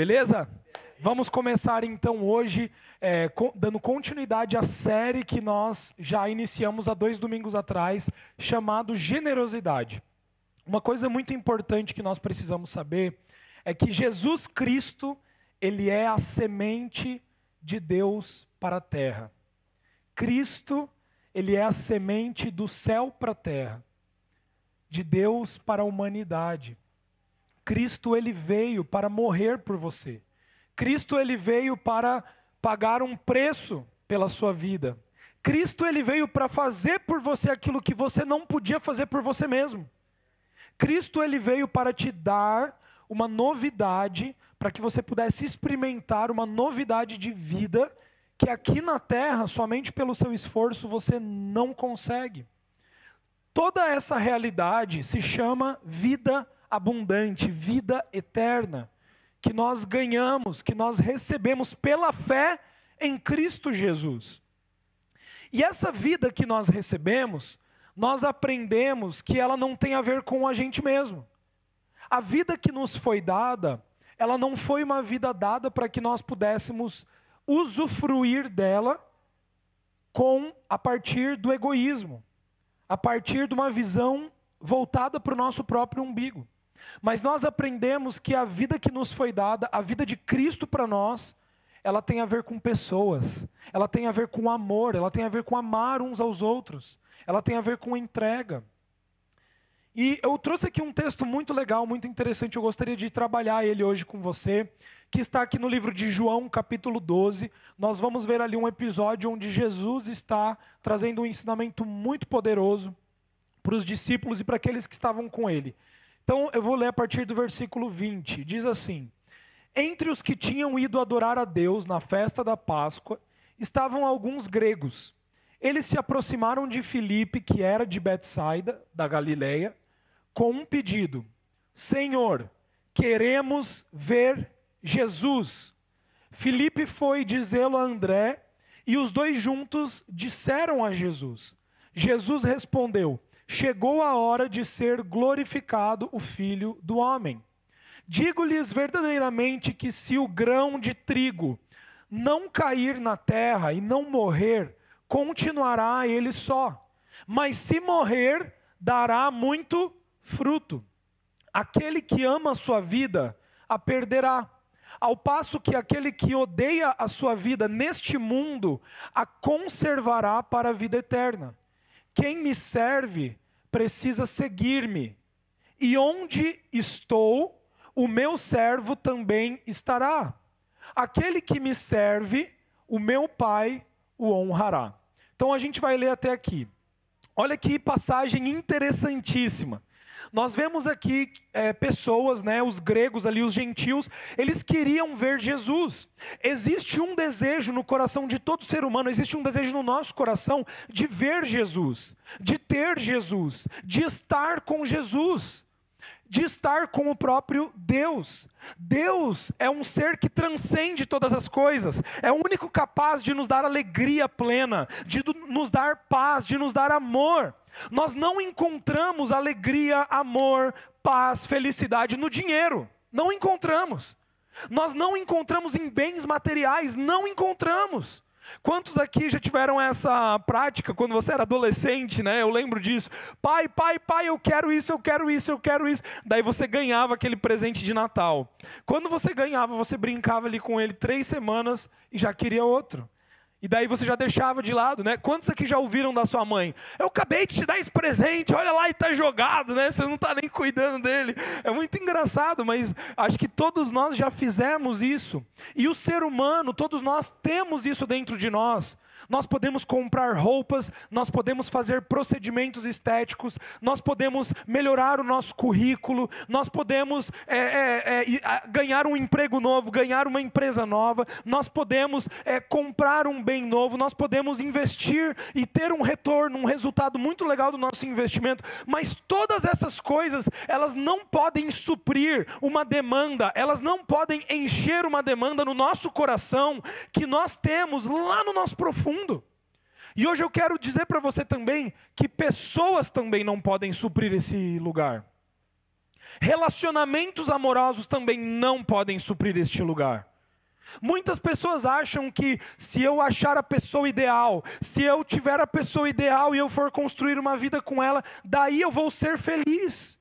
Beleza? Vamos começar então hoje, é, dando continuidade à série que nós já iniciamos há dois domingos atrás, chamado Generosidade. Uma coisa muito importante que nós precisamos saber é que Jesus Cristo, ele é a semente de Deus para a terra. Cristo, ele é a semente do céu para a terra, de Deus para a humanidade. Cristo ele veio para morrer por você. Cristo ele veio para pagar um preço pela sua vida. Cristo ele veio para fazer por você aquilo que você não podia fazer por você mesmo. Cristo ele veio para te dar uma novidade, para que você pudesse experimentar uma novidade de vida que aqui na terra, somente pelo seu esforço, você não consegue. Toda essa realidade se chama vida abundante, vida eterna, que nós ganhamos, que nós recebemos pela fé em Cristo Jesus. E essa vida que nós recebemos, nós aprendemos que ela não tem a ver com a gente mesmo. A vida que nos foi dada, ela não foi uma vida dada para que nós pudéssemos usufruir dela com a partir do egoísmo, a partir de uma visão voltada para o nosso próprio umbigo. Mas nós aprendemos que a vida que nos foi dada, a vida de Cristo para nós, ela tem a ver com pessoas, ela tem a ver com amor, ela tem a ver com amar uns aos outros, ela tem a ver com entrega. E eu trouxe aqui um texto muito legal, muito interessante, eu gostaria de trabalhar ele hoje com você, que está aqui no livro de João, capítulo 12. Nós vamos ver ali um episódio onde Jesus está trazendo um ensinamento muito poderoso para os discípulos e para aqueles que estavam com ele. Então eu vou ler a partir do versículo 20. Diz assim: Entre os que tinham ido adorar a Deus na festa da Páscoa, estavam alguns gregos. Eles se aproximaram de Filipe, que era de Betsaida, da Galileia, com um pedido: Senhor, queremos ver Jesus. Filipe foi dizê-lo a André, e os dois juntos disseram a Jesus. Jesus respondeu: chegou a hora de ser glorificado o Filho do Homem. Digo-lhes verdadeiramente que se o grão de trigo não cair na terra e não morrer, continuará ele só. Mas se morrer, dará muito fruto. Aquele que ama a sua vida, a perderá. Ao passo que aquele que odeia a sua vida neste mundo, a conservará para a vida eterna. Quem me serve precisa seguir-me, e onde estou, o meu servo também estará. Aquele que me serve, o meu Pai o honrará. Então a gente vai ler até aqui. Olha que passagem interessantíssima. Nós vemos aqui é, pessoas, né, os gregos ali, os gentios, eles queriam ver Jesus. Existe um desejo no coração de todo ser humano, existe um desejo no nosso coração de ver Jesus, de ter Jesus, de estar com Jesus de estar com o próprio Deus. Deus é um ser que transcende todas as coisas, é o único capaz de nos dar alegria plena, de nos dar paz, de nos dar amor. Nós não encontramos alegria, amor, paz, felicidade no dinheiro. Não encontramos. Nós não encontramos em bens materiais, não encontramos. Quantos aqui já tiveram essa prática quando você era adolescente, né? Eu lembro disso. Pai, pai, pai, eu quero isso, eu quero isso, eu quero isso. Daí você ganhava aquele presente de Natal. Quando você ganhava, você brincava ali com ele três semanas e já queria outro. E daí você já deixava de lado, né? Quantos aqui já ouviram da sua mãe? Eu acabei de te dar esse presente, olha lá e está jogado, né? Você não está nem cuidando dele. É muito engraçado, mas acho que todos nós já fizemos isso. E o ser humano, todos nós temos isso dentro de nós nós podemos comprar roupas, nós podemos fazer procedimentos estéticos, nós podemos melhorar o nosso currículo, nós podemos é, é, é, ganhar um emprego novo, ganhar uma empresa nova, nós podemos é, comprar um bem novo, nós podemos investir e ter um retorno, um resultado muito legal do nosso investimento, mas todas essas coisas, elas não podem suprir uma demanda, elas não podem encher uma demanda no nosso coração que nós temos lá no nosso profundo mundo. E hoje eu quero dizer para você também que pessoas também não podem suprir esse lugar. Relacionamentos amorosos também não podem suprir este lugar. Muitas pessoas acham que se eu achar a pessoa ideal, se eu tiver a pessoa ideal e eu for construir uma vida com ela, daí eu vou ser feliz.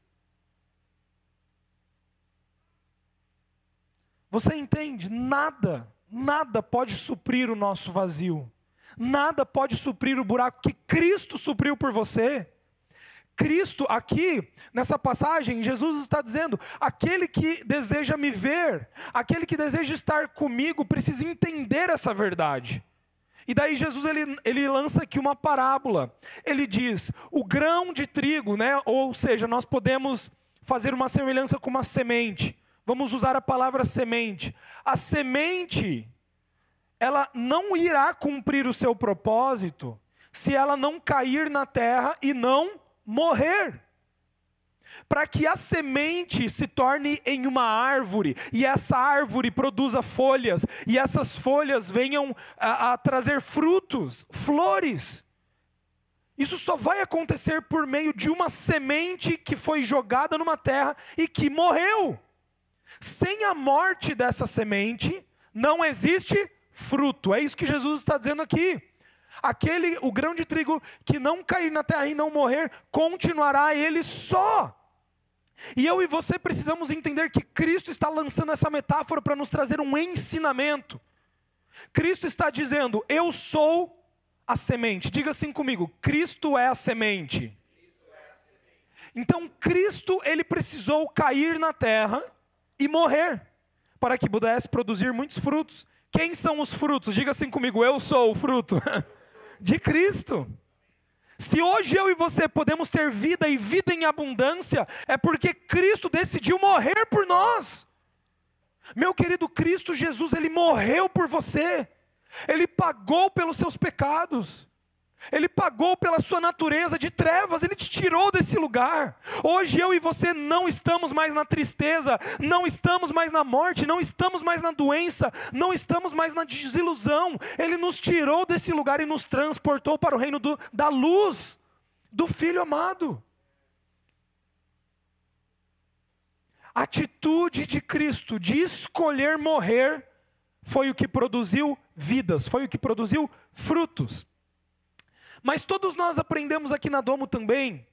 Você entende? Nada, nada pode suprir o nosso vazio. Nada pode suprir o buraco que Cristo supriu por você. Cristo, aqui, nessa passagem, Jesus está dizendo: aquele que deseja me ver, aquele que deseja estar comigo, precisa entender essa verdade. E daí Jesus ele, ele lança aqui uma parábola. Ele diz: o grão de trigo, né? Ou seja, nós podemos fazer uma semelhança com uma semente. Vamos usar a palavra semente. A semente, ela não irá cumprir o seu propósito se ela não cair na terra e não morrer. Para que a semente se torne em uma árvore, e essa árvore produza folhas, e essas folhas venham a, a trazer frutos, flores. Isso só vai acontecer por meio de uma semente que foi jogada numa terra e que morreu. Sem a morte dessa semente, não existe fruto. É isso que Jesus está dizendo aqui. Aquele, o grão de trigo que não cair na terra e não morrer, continuará ele só. E eu e você precisamos entender que Cristo está lançando essa metáfora para nos trazer um ensinamento. Cristo está dizendo: Eu sou a semente. Diga assim comigo: Cristo é a semente. Então Cristo ele precisou cair na terra e morrer para que pudesse produzir muitos frutos. Quem são os frutos? Diga assim comigo: Eu sou o fruto. de Cristo. Se hoje eu e você podemos ter vida e vida em abundância, é porque Cristo decidiu morrer por nós. Meu querido Cristo Jesus, ele morreu por você, ele pagou pelos seus pecados. Ele pagou pela sua natureza de trevas, ele te tirou desse lugar. Hoje eu e você não estamos mais na tristeza, não estamos mais na morte, não estamos mais na doença, não estamos mais na desilusão. Ele nos tirou desse lugar e nos transportou para o reino do, da luz, do Filho amado. Atitude de Cristo de escolher morrer foi o que produziu vidas, foi o que produziu frutos. Mas todos nós aprendemos aqui na Domo também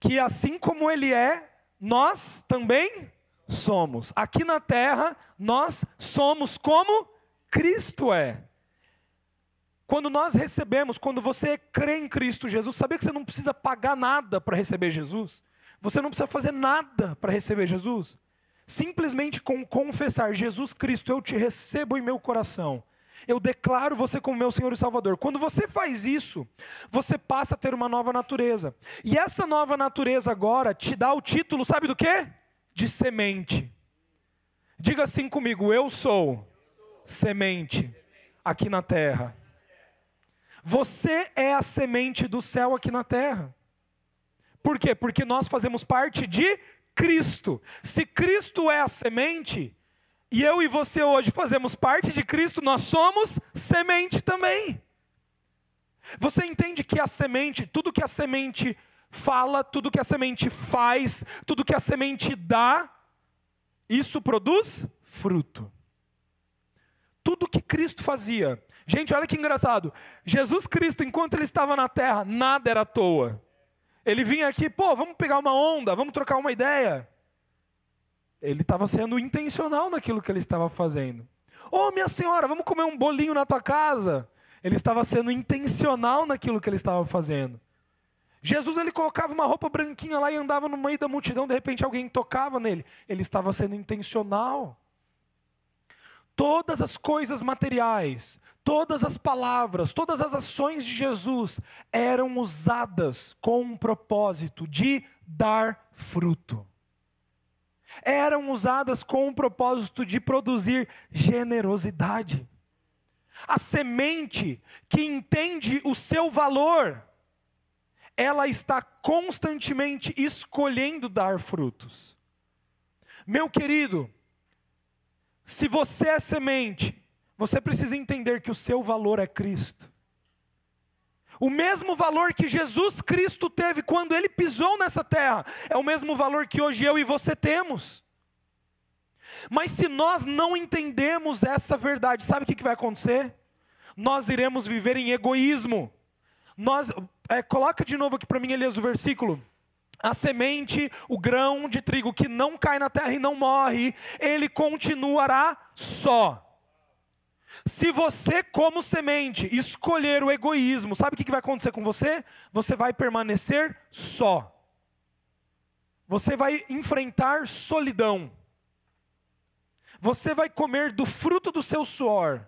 que assim como ele é, nós também somos. Aqui na terra, nós somos como Cristo é. Quando nós recebemos, quando você crê em Cristo Jesus, sabia que você não precisa pagar nada para receber Jesus? Você não precisa fazer nada para receber Jesus? Simplesmente com confessar, Jesus Cristo, eu te recebo em meu coração eu declaro você como meu Senhor e Salvador. Quando você faz isso, você passa a ter uma nova natureza. E essa nova natureza agora te dá o título, sabe do quê? De semente. Diga assim comigo: eu sou semente aqui na terra. Você é a semente do céu aqui na terra. Por quê? Porque nós fazemos parte de Cristo. Se Cristo é a semente, e eu e você hoje fazemos parte de Cristo, nós somos semente também. Você entende que a semente, tudo que a semente fala, tudo que a semente faz, tudo que a semente dá, isso produz fruto. Tudo que Cristo fazia. Gente, olha que engraçado. Jesus Cristo, enquanto ele estava na terra, nada era à toa. Ele vinha aqui, pô, vamos pegar uma onda, vamos trocar uma ideia. Ele estava sendo intencional naquilo que ele estava fazendo. Ô, oh, minha senhora, vamos comer um bolinho na tua casa. Ele estava sendo intencional naquilo que ele estava fazendo. Jesus ele colocava uma roupa branquinha lá e andava no meio da multidão, de repente alguém tocava nele. Ele estava sendo intencional. Todas as coisas materiais, todas as palavras, todas as ações de Jesus eram usadas com um propósito de dar fruto eram usadas com o propósito de produzir generosidade. A semente que entende o seu valor, ela está constantemente escolhendo dar frutos. Meu querido, se você é semente, você precisa entender que o seu valor é Cristo. O mesmo valor que Jesus Cristo teve quando ele pisou nessa terra, é o mesmo valor que hoje eu e você temos. Mas se nós não entendemos essa verdade, sabe o que vai acontecer? Nós iremos viver em egoísmo. Nós, é, coloca de novo aqui para mim, Elias, o versículo. A semente, o grão de trigo que não cai na terra e não morre, ele continuará só. Se você, como semente, escolher o egoísmo, sabe o que vai acontecer com você? Você vai permanecer só. Você vai enfrentar solidão. Você vai comer do fruto do seu suor.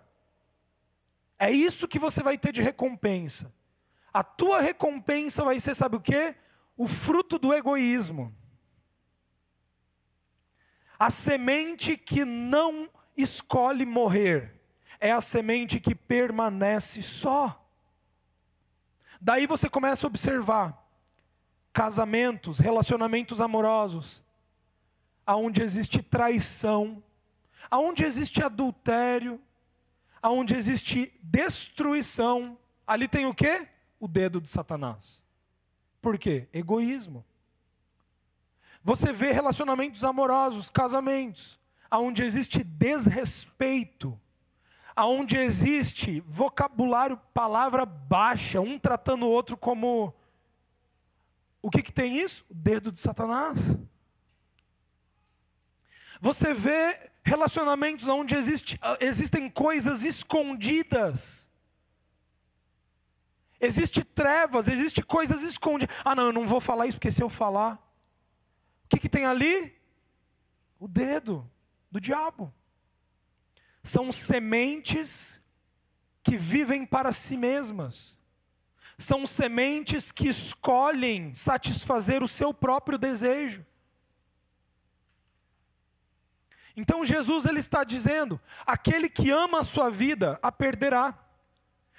É isso que você vai ter de recompensa. A tua recompensa vai ser, sabe o quê? O fruto do egoísmo. A semente que não escolhe morrer é a semente que permanece só. Daí você começa a observar casamentos, relacionamentos amorosos, aonde existe traição, aonde existe adultério, aonde existe destruição, ali tem o quê? O dedo de Satanás. Por quê? Egoísmo. Você vê relacionamentos amorosos, casamentos, aonde existe desrespeito, aonde existe vocabulário, palavra baixa, um tratando o outro como o que, que tem isso? O dedo de Satanás. Você vê relacionamentos onde existe, existem coisas escondidas. Existe trevas, existe coisas escondidas. Ah, não, eu não vou falar isso porque se eu falar, o que, que tem ali? O dedo do diabo. São sementes que vivem para si mesmas. São sementes que escolhem satisfazer o seu próprio desejo. Então Jesus ele está dizendo: aquele que ama a sua vida a perderá.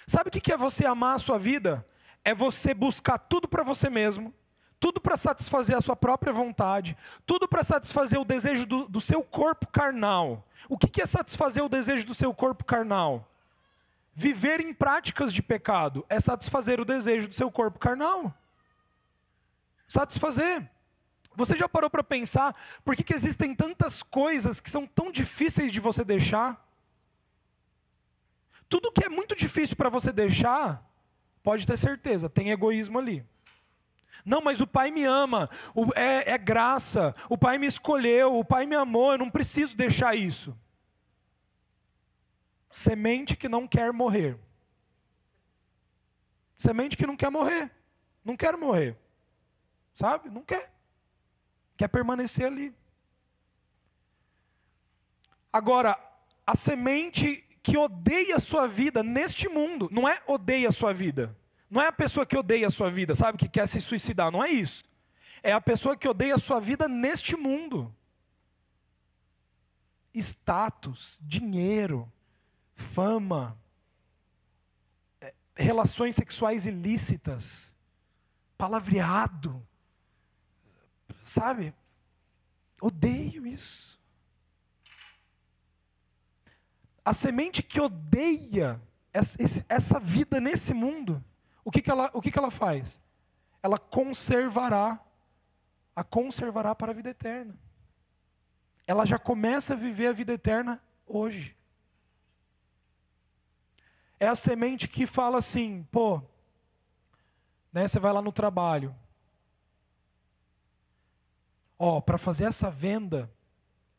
Sabe o que é você amar a sua vida? É você buscar tudo para você mesmo, tudo para satisfazer a sua própria vontade, tudo para satisfazer o desejo do, do, seu corpo carnal. O que é satisfazer o desejo do seu corpo carnal? Viver em práticas de pecado é satisfazer o desejo do seu corpo carnal. Satisfazer. Você já parou para pensar por que, que existem tantas coisas que são tão difíceis de você deixar? Tudo que é muito difícil para você deixar, pode ter certeza, tem egoísmo ali. Não, mas o pai me ama, é, é graça, o pai me escolheu, o pai me amou, eu não preciso deixar isso. Semente que não quer morrer. Semente que não quer morrer. Não quer morrer. Sabe? Não quer quer permanecer ali. Agora, a semente que odeia a sua vida neste mundo, não é odeia a sua vida. Não é a pessoa que odeia a sua vida, sabe, que quer se suicidar, não é isso. É a pessoa que odeia a sua vida neste mundo. Status, dinheiro, fama, é, relações sexuais ilícitas, palavreado, Sabe? Odeio isso. A semente que odeia essa vida nesse mundo, o que, que, ela, o que, que ela faz? Ela conservará, a conservará para a vida eterna. Ela já começa a viver a vida eterna hoje. É a semente que fala assim, pô, né, você vai lá no trabalho, Ó, para fazer essa venda,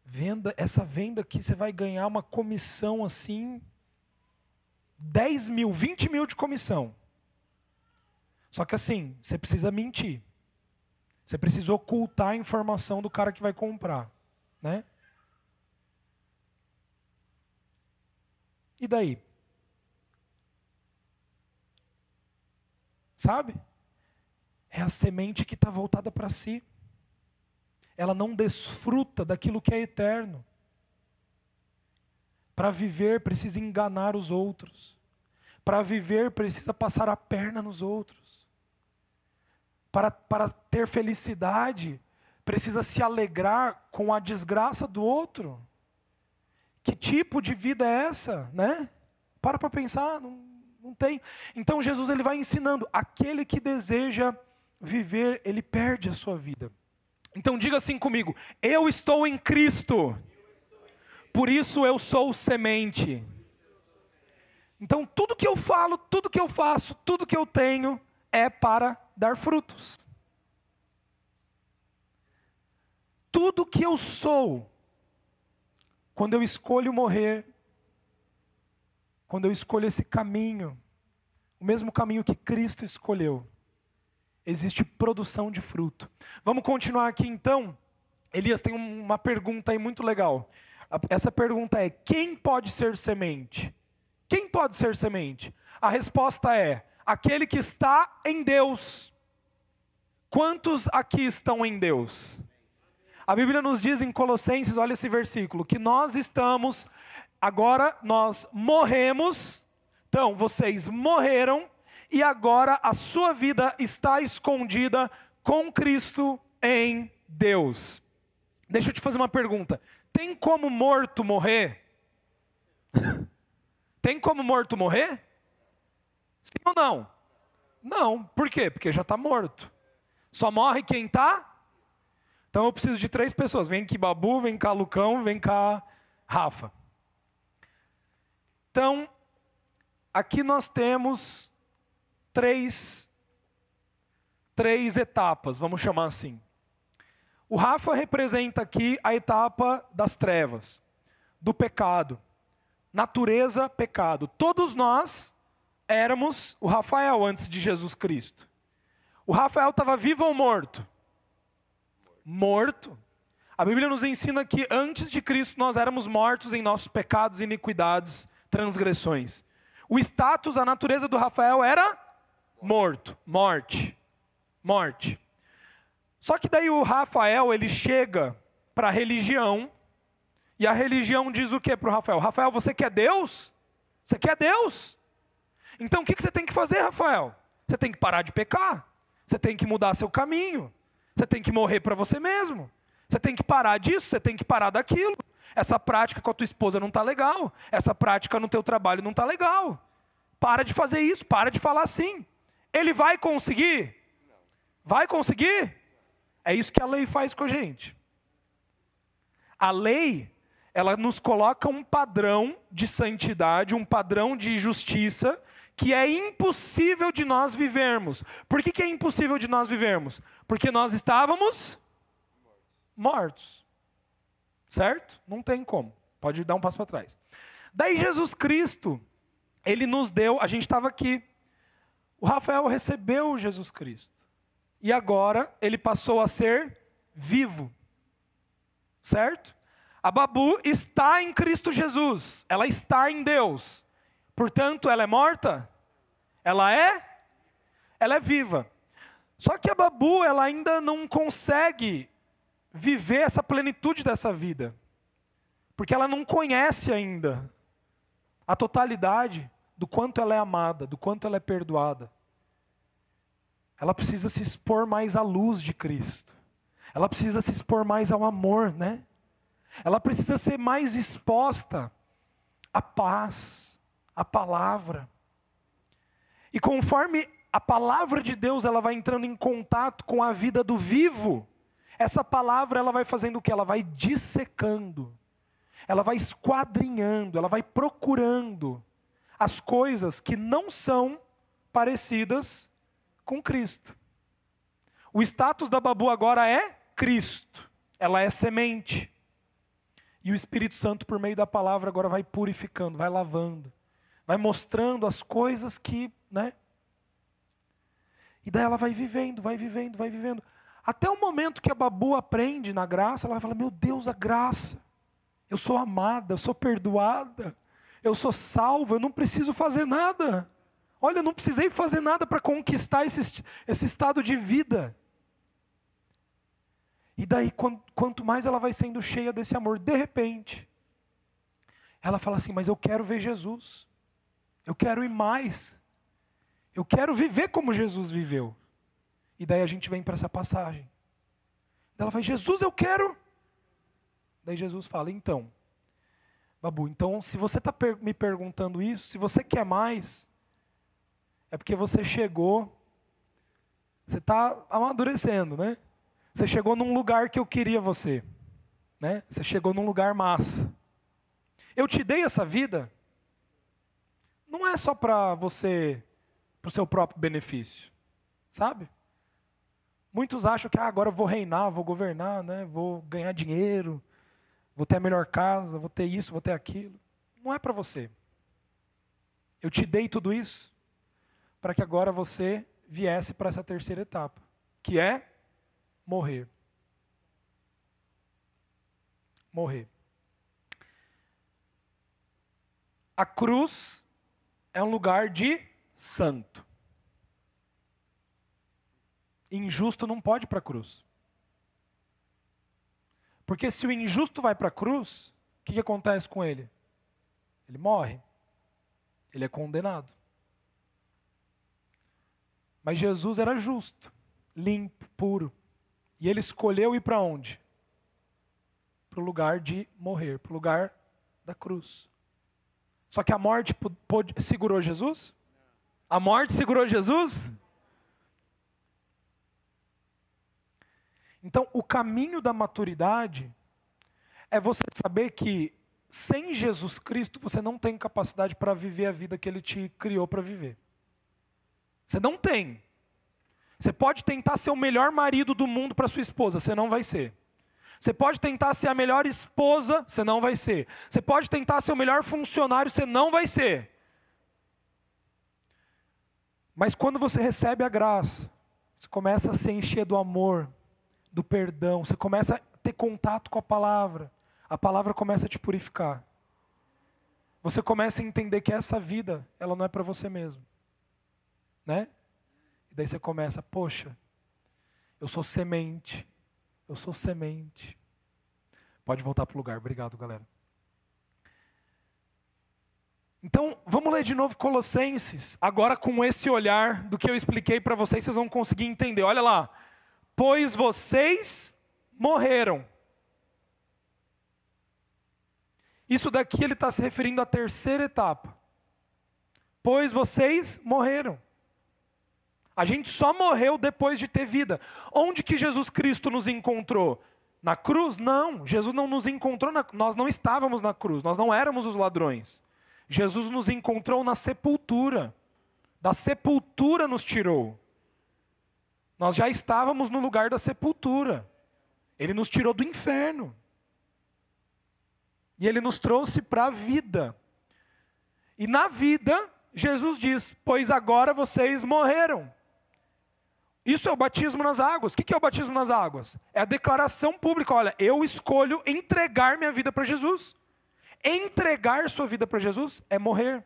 venda, essa venda aqui você vai ganhar uma comissão assim, 10 mil, 20 mil de comissão. Só que assim, você precisa mentir. Você precisa ocultar a informação do cara que vai comprar, né? E daí? Sabe? É a semente que está voltada para si ela não desfruta daquilo que é eterno. Para viver, precisa enganar os outros. Para viver, precisa passar a perna nos outros. Para, para ter felicidade, precisa se alegrar com a desgraça do outro. Que tipo de vida é essa, né? Para para pensar, não, não tenho. Então Jesus ele vai ensinando, aquele que deseja viver, ele perde a sua vida. Então diga assim comigo: eu estou em Cristo. Por isso eu sou semente. Então tudo que eu falo, tudo que eu faço, tudo que eu tenho é para dar frutos. Tudo que eu sou, quando eu escolho morrer, quando eu escolho esse caminho, o mesmo caminho que Cristo escolheu, existe produção de fruto. Vamos continuar aqui então. Elias tem uma pergunta aí muito legal. Essa pergunta é: quem pode ser semente? Quem pode ser semente? A resposta é: aquele que está em Deus. Quantos aqui estão em Deus? A Bíblia nos diz em Colossenses, olha esse versículo, que nós estamos, agora nós morremos, então vocês morreram, e agora a sua vida está escondida com Cristo em Deus. Deixa eu te fazer uma pergunta: tem como morto morrer? tem como morto morrer? Sim ou não? Não. Por quê? Porque já está morto. Só morre quem está? Então eu preciso de três pessoas. Vem aqui Babu, vem cá Lucão, vem cá Rafa. Então, aqui nós temos três, três etapas, vamos chamar assim. O Rafa representa aqui a etapa das trevas, do pecado. Natureza, pecado. Todos nós éramos o Rafael antes de Jesus Cristo. O Rafael estava vivo ou morto? Morto. A Bíblia nos ensina que antes de Cristo nós éramos mortos em nossos pecados, iniquidades, transgressões. O status, a natureza do Rafael era morto, morte, morte. Só que daí o Rafael, ele chega para a religião, e a religião diz o que para o Rafael? Rafael, você quer Deus? Você quer Deus? Então o que você tem que fazer, Rafael? Você tem que parar de pecar, você tem que mudar seu caminho, você tem que morrer para você mesmo, você tem que parar disso, você tem que parar daquilo. Essa prática com a tua esposa não está legal, essa prática no teu trabalho não está legal. Para de fazer isso, para de falar assim. Ele vai conseguir? Vai conseguir? É isso que a lei faz com a gente. A lei, ela nos coloca um padrão de santidade, um padrão de justiça, que é impossível de nós vivermos. Por que, que é impossível de nós vivermos? Porque nós estávamos mortos. Certo? Não tem como. Pode dar um passo para trás. Daí Jesus Cristo, ele nos deu, a gente estava aqui. O Rafael recebeu Jesus Cristo. E agora ele passou a ser vivo. Certo? A Babu está em Cristo Jesus. Ela está em Deus. Portanto, ela é morta? Ela é? Ela é viva. Só que a Babu, ela ainda não consegue viver essa plenitude dessa vida. Porque ela não conhece ainda a totalidade do quanto ela é amada, do quanto ela é perdoada. Ela precisa se expor mais à luz de Cristo. Ela precisa se expor mais ao amor, né? Ela precisa ser mais exposta à paz, à palavra. E conforme a palavra de Deus ela vai entrando em contato com a vida do vivo, essa palavra ela vai fazendo o que? Ela vai dissecando, ela vai esquadrinhando, ela vai procurando as coisas que não são parecidas com Cristo. O status da Babu agora é Cristo, ela é semente. E o Espírito Santo, por meio da palavra, agora vai purificando, vai lavando, vai mostrando as coisas que, né? E daí ela vai vivendo, vai vivendo, vai vivendo. Até o momento que a Babu aprende na graça, ela vai falar: Meu Deus, a graça. Eu sou amada, eu sou perdoada, eu sou salva, eu não preciso fazer nada. Olha, eu não precisei fazer nada para conquistar esse, esse estado de vida. E daí, quanto mais ela vai sendo cheia desse amor, de repente, ela fala assim: Mas eu quero ver Jesus, eu quero ir mais, eu quero viver como Jesus viveu. E daí a gente vem para essa passagem. Ela fala: Jesus, eu quero. Daí Jesus fala: Então, Babu, então se você está per me perguntando isso, se você quer mais, é porque você chegou, você está amadurecendo, né? Você chegou num lugar que eu queria você, né? Você chegou num lugar massa. Eu te dei essa vida, não é só para você, para o seu próprio benefício, sabe? Muitos acham que ah, agora eu vou reinar, vou governar, né? vou ganhar dinheiro, vou ter a melhor casa, vou ter isso, vou ter aquilo. Não é para você. Eu te dei tudo isso para que agora você viesse para essa terceira etapa, que é morrer. Morrer. A cruz é um lugar de santo. Injusto não pode para a cruz. Porque se o injusto vai para a cruz, o que, que acontece com ele? Ele morre. Ele é condenado. Mas Jesus era justo, limpo, puro. E ele escolheu ir para onde? Para o lugar de morrer, para o lugar da cruz. Só que a morte pôde, segurou Jesus? A morte segurou Jesus? Então, o caminho da maturidade é você saber que sem Jesus Cristo você não tem capacidade para viver a vida que Ele te criou para viver. Você não tem. Você pode tentar ser o melhor marido do mundo para sua esposa, você não vai ser. Você pode tentar ser a melhor esposa, você não vai ser. Você pode tentar ser o melhor funcionário, você não vai ser. Mas quando você recebe a graça, você começa a se encher do amor, do perdão, você começa a ter contato com a palavra, a palavra começa a te purificar. Você começa a entender que essa vida, ela não é para você mesmo. Né? E daí você começa, poxa, eu sou semente, eu sou semente. Pode voltar para o lugar. Obrigado, galera. Então, vamos ler de novo Colossenses, agora com esse olhar do que eu expliquei para vocês, vocês vão conseguir entender. Olha lá. Pois vocês morreram. Isso daqui ele está se referindo à terceira etapa. Pois vocês morreram. A gente só morreu depois de ter vida. Onde que Jesus Cristo nos encontrou? Na cruz? Não, Jesus não nos encontrou, na... nós não estávamos na cruz, nós não éramos os ladrões. Jesus nos encontrou na sepultura. Da sepultura nos tirou. Nós já estávamos no lugar da sepultura. Ele nos tirou do inferno. E ele nos trouxe para a vida. E na vida, Jesus diz: Pois agora vocês morreram. Isso é o batismo nas águas. O que é o batismo nas águas? É a declaração pública: olha, eu escolho entregar minha vida para Jesus. Entregar sua vida para Jesus é morrer.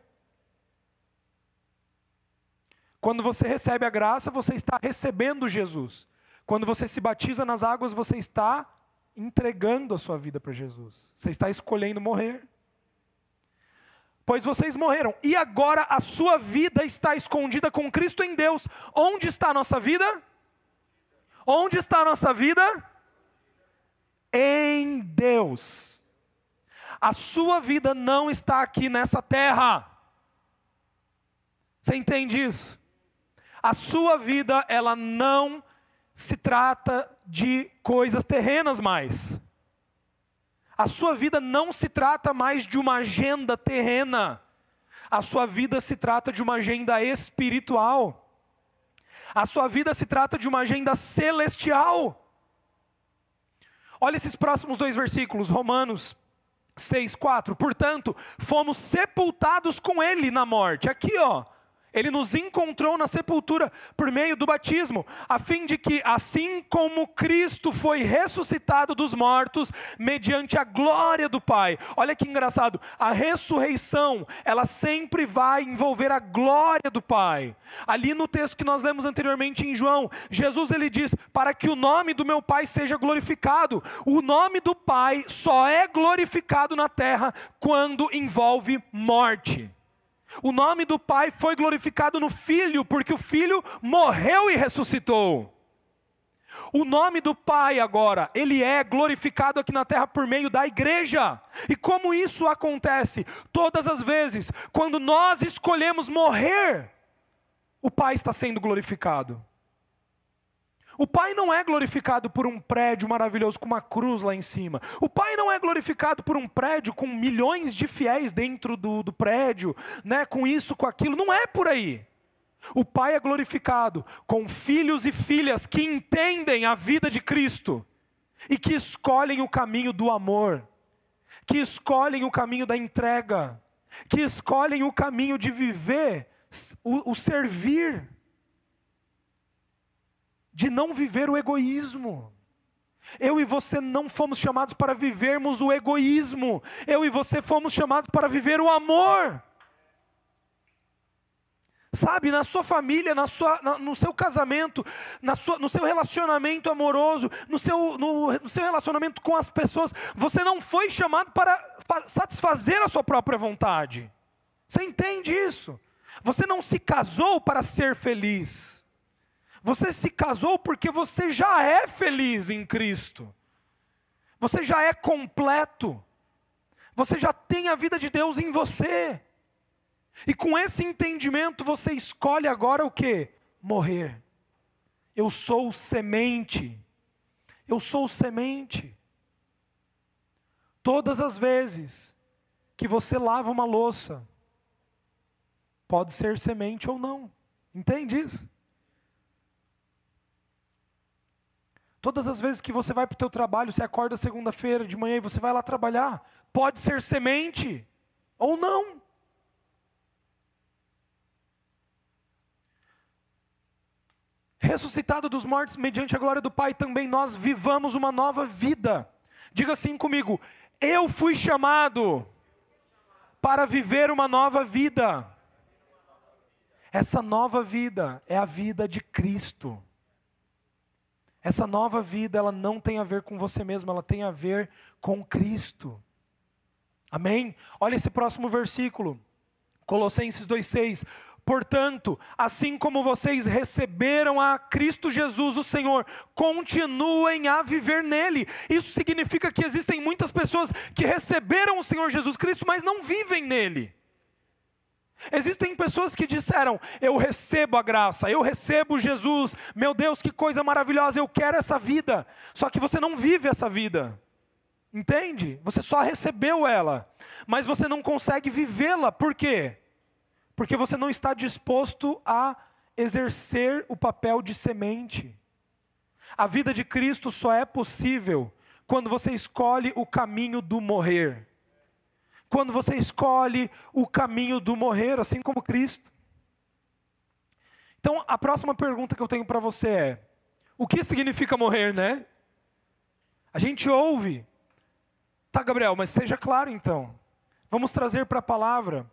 Quando você recebe a graça, você está recebendo Jesus. Quando você se batiza nas águas, você está entregando a sua vida para Jesus. Você está escolhendo morrer. Pois vocês morreram, e agora a sua vida está escondida com Cristo em Deus. Onde está a nossa vida? Onde está a nossa vida? Em Deus. A sua vida não está aqui nessa terra. Você entende isso? A sua vida, ela não se trata de coisas terrenas mais. A sua vida não se trata mais de uma agenda terrena. A sua vida se trata de uma agenda espiritual. A sua vida se trata de uma agenda celestial. Olha esses próximos dois versículos, Romanos 6, 4. Portanto, fomos sepultados com Ele na morte. Aqui, ó. Ele nos encontrou na sepultura por meio do batismo, a fim de que, assim como Cristo foi ressuscitado dos mortos, mediante a glória do Pai. Olha que engraçado, a ressurreição, ela sempre vai envolver a glória do Pai. Ali no texto que nós lemos anteriormente em João, Jesus ele diz: "Para que o nome do meu Pai seja glorificado". O nome do Pai só é glorificado na terra quando envolve morte. O nome do Pai foi glorificado no Filho, porque o Filho morreu e ressuscitou. O nome do Pai agora, ele é glorificado aqui na terra por meio da igreja. E como isso acontece? Todas as vezes, quando nós escolhemos morrer, o Pai está sendo glorificado. O Pai não é glorificado por um prédio maravilhoso com uma cruz lá em cima. O Pai não é glorificado por um prédio com milhões de fiéis dentro do, do prédio, né? com isso, com aquilo. Não é por aí. O Pai é glorificado com filhos e filhas que entendem a vida de Cristo e que escolhem o caminho do amor, que escolhem o caminho da entrega, que escolhem o caminho de viver o, o servir, de não viver o egoísmo. Eu e você não fomos chamados para vivermos o egoísmo, eu e você fomos chamados para viver o amor. Sabe, na sua família, na sua, na, no seu casamento, na sua, no seu relacionamento amoroso, no seu, no, no seu relacionamento com as pessoas, você não foi chamado para satisfazer a sua própria vontade. Você entende isso? Você não se casou para ser feliz. Você se casou porque você já é feliz em Cristo. Você já é completo. Você já tem a vida de Deus em você. E com esse entendimento você escolhe agora o que? Morrer. Eu sou semente. Eu sou semente. Todas as vezes que você lava uma louça, pode ser semente ou não. Entende isso? Todas as vezes que você vai para o teu trabalho, você acorda segunda-feira de manhã e você vai lá trabalhar, pode ser semente ou não. ressuscitado dos mortos mediante a glória do Pai, também nós vivamos uma nova vida. Diga assim comigo: eu fui chamado para viver uma nova vida. Essa nova vida é a vida de Cristo. Essa nova vida, ela não tem a ver com você mesmo, ela tem a ver com Cristo. Amém? Olha esse próximo versículo. Colossenses 2,6: Portanto, assim como vocês receberam a Cristo Jesus, o Senhor, continuem a viver nele. Isso significa que existem muitas pessoas que receberam o Senhor Jesus Cristo, mas não vivem nele. Existem pessoas que disseram: Eu recebo a graça, eu recebo Jesus, meu Deus, que coisa maravilhosa, eu quero essa vida. Só que você não vive essa vida, entende? Você só recebeu ela, mas você não consegue vivê-la, por quê? Porque você não está disposto a exercer o papel de semente. A vida de Cristo só é possível quando você escolhe o caminho do morrer. Quando você escolhe o caminho do morrer, assim como Cristo. Então, a próxima pergunta que eu tenho para você é: o que significa morrer, né? A gente ouve. Tá, Gabriel, mas seja claro então. Vamos trazer para a palavra.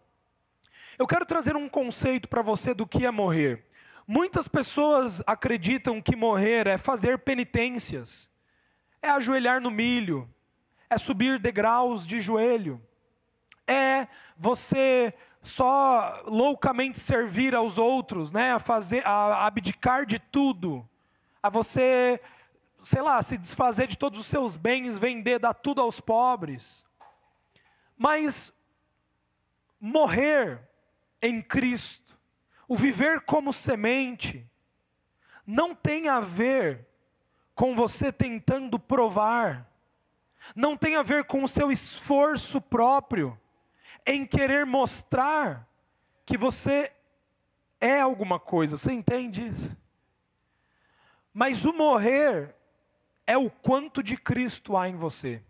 Eu quero trazer um conceito para você do que é morrer. Muitas pessoas acreditam que morrer é fazer penitências, é ajoelhar no milho, é subir degraus de joelho, é você só loucamente servir aos outros, né, a fazer, a abdicar de tudo, a você, sei lá, se desfazer de todos os seus bens, vender, dar tudo aos pobres. Mas morrer em Cristo, o viver como semente, não tem a ver com você tentando provar, não tem a ver com o seu esforço próprio em querer mostrar que você é alguma coisa, você entende isso? Mas o morrer é o quanto de Cristo há em você.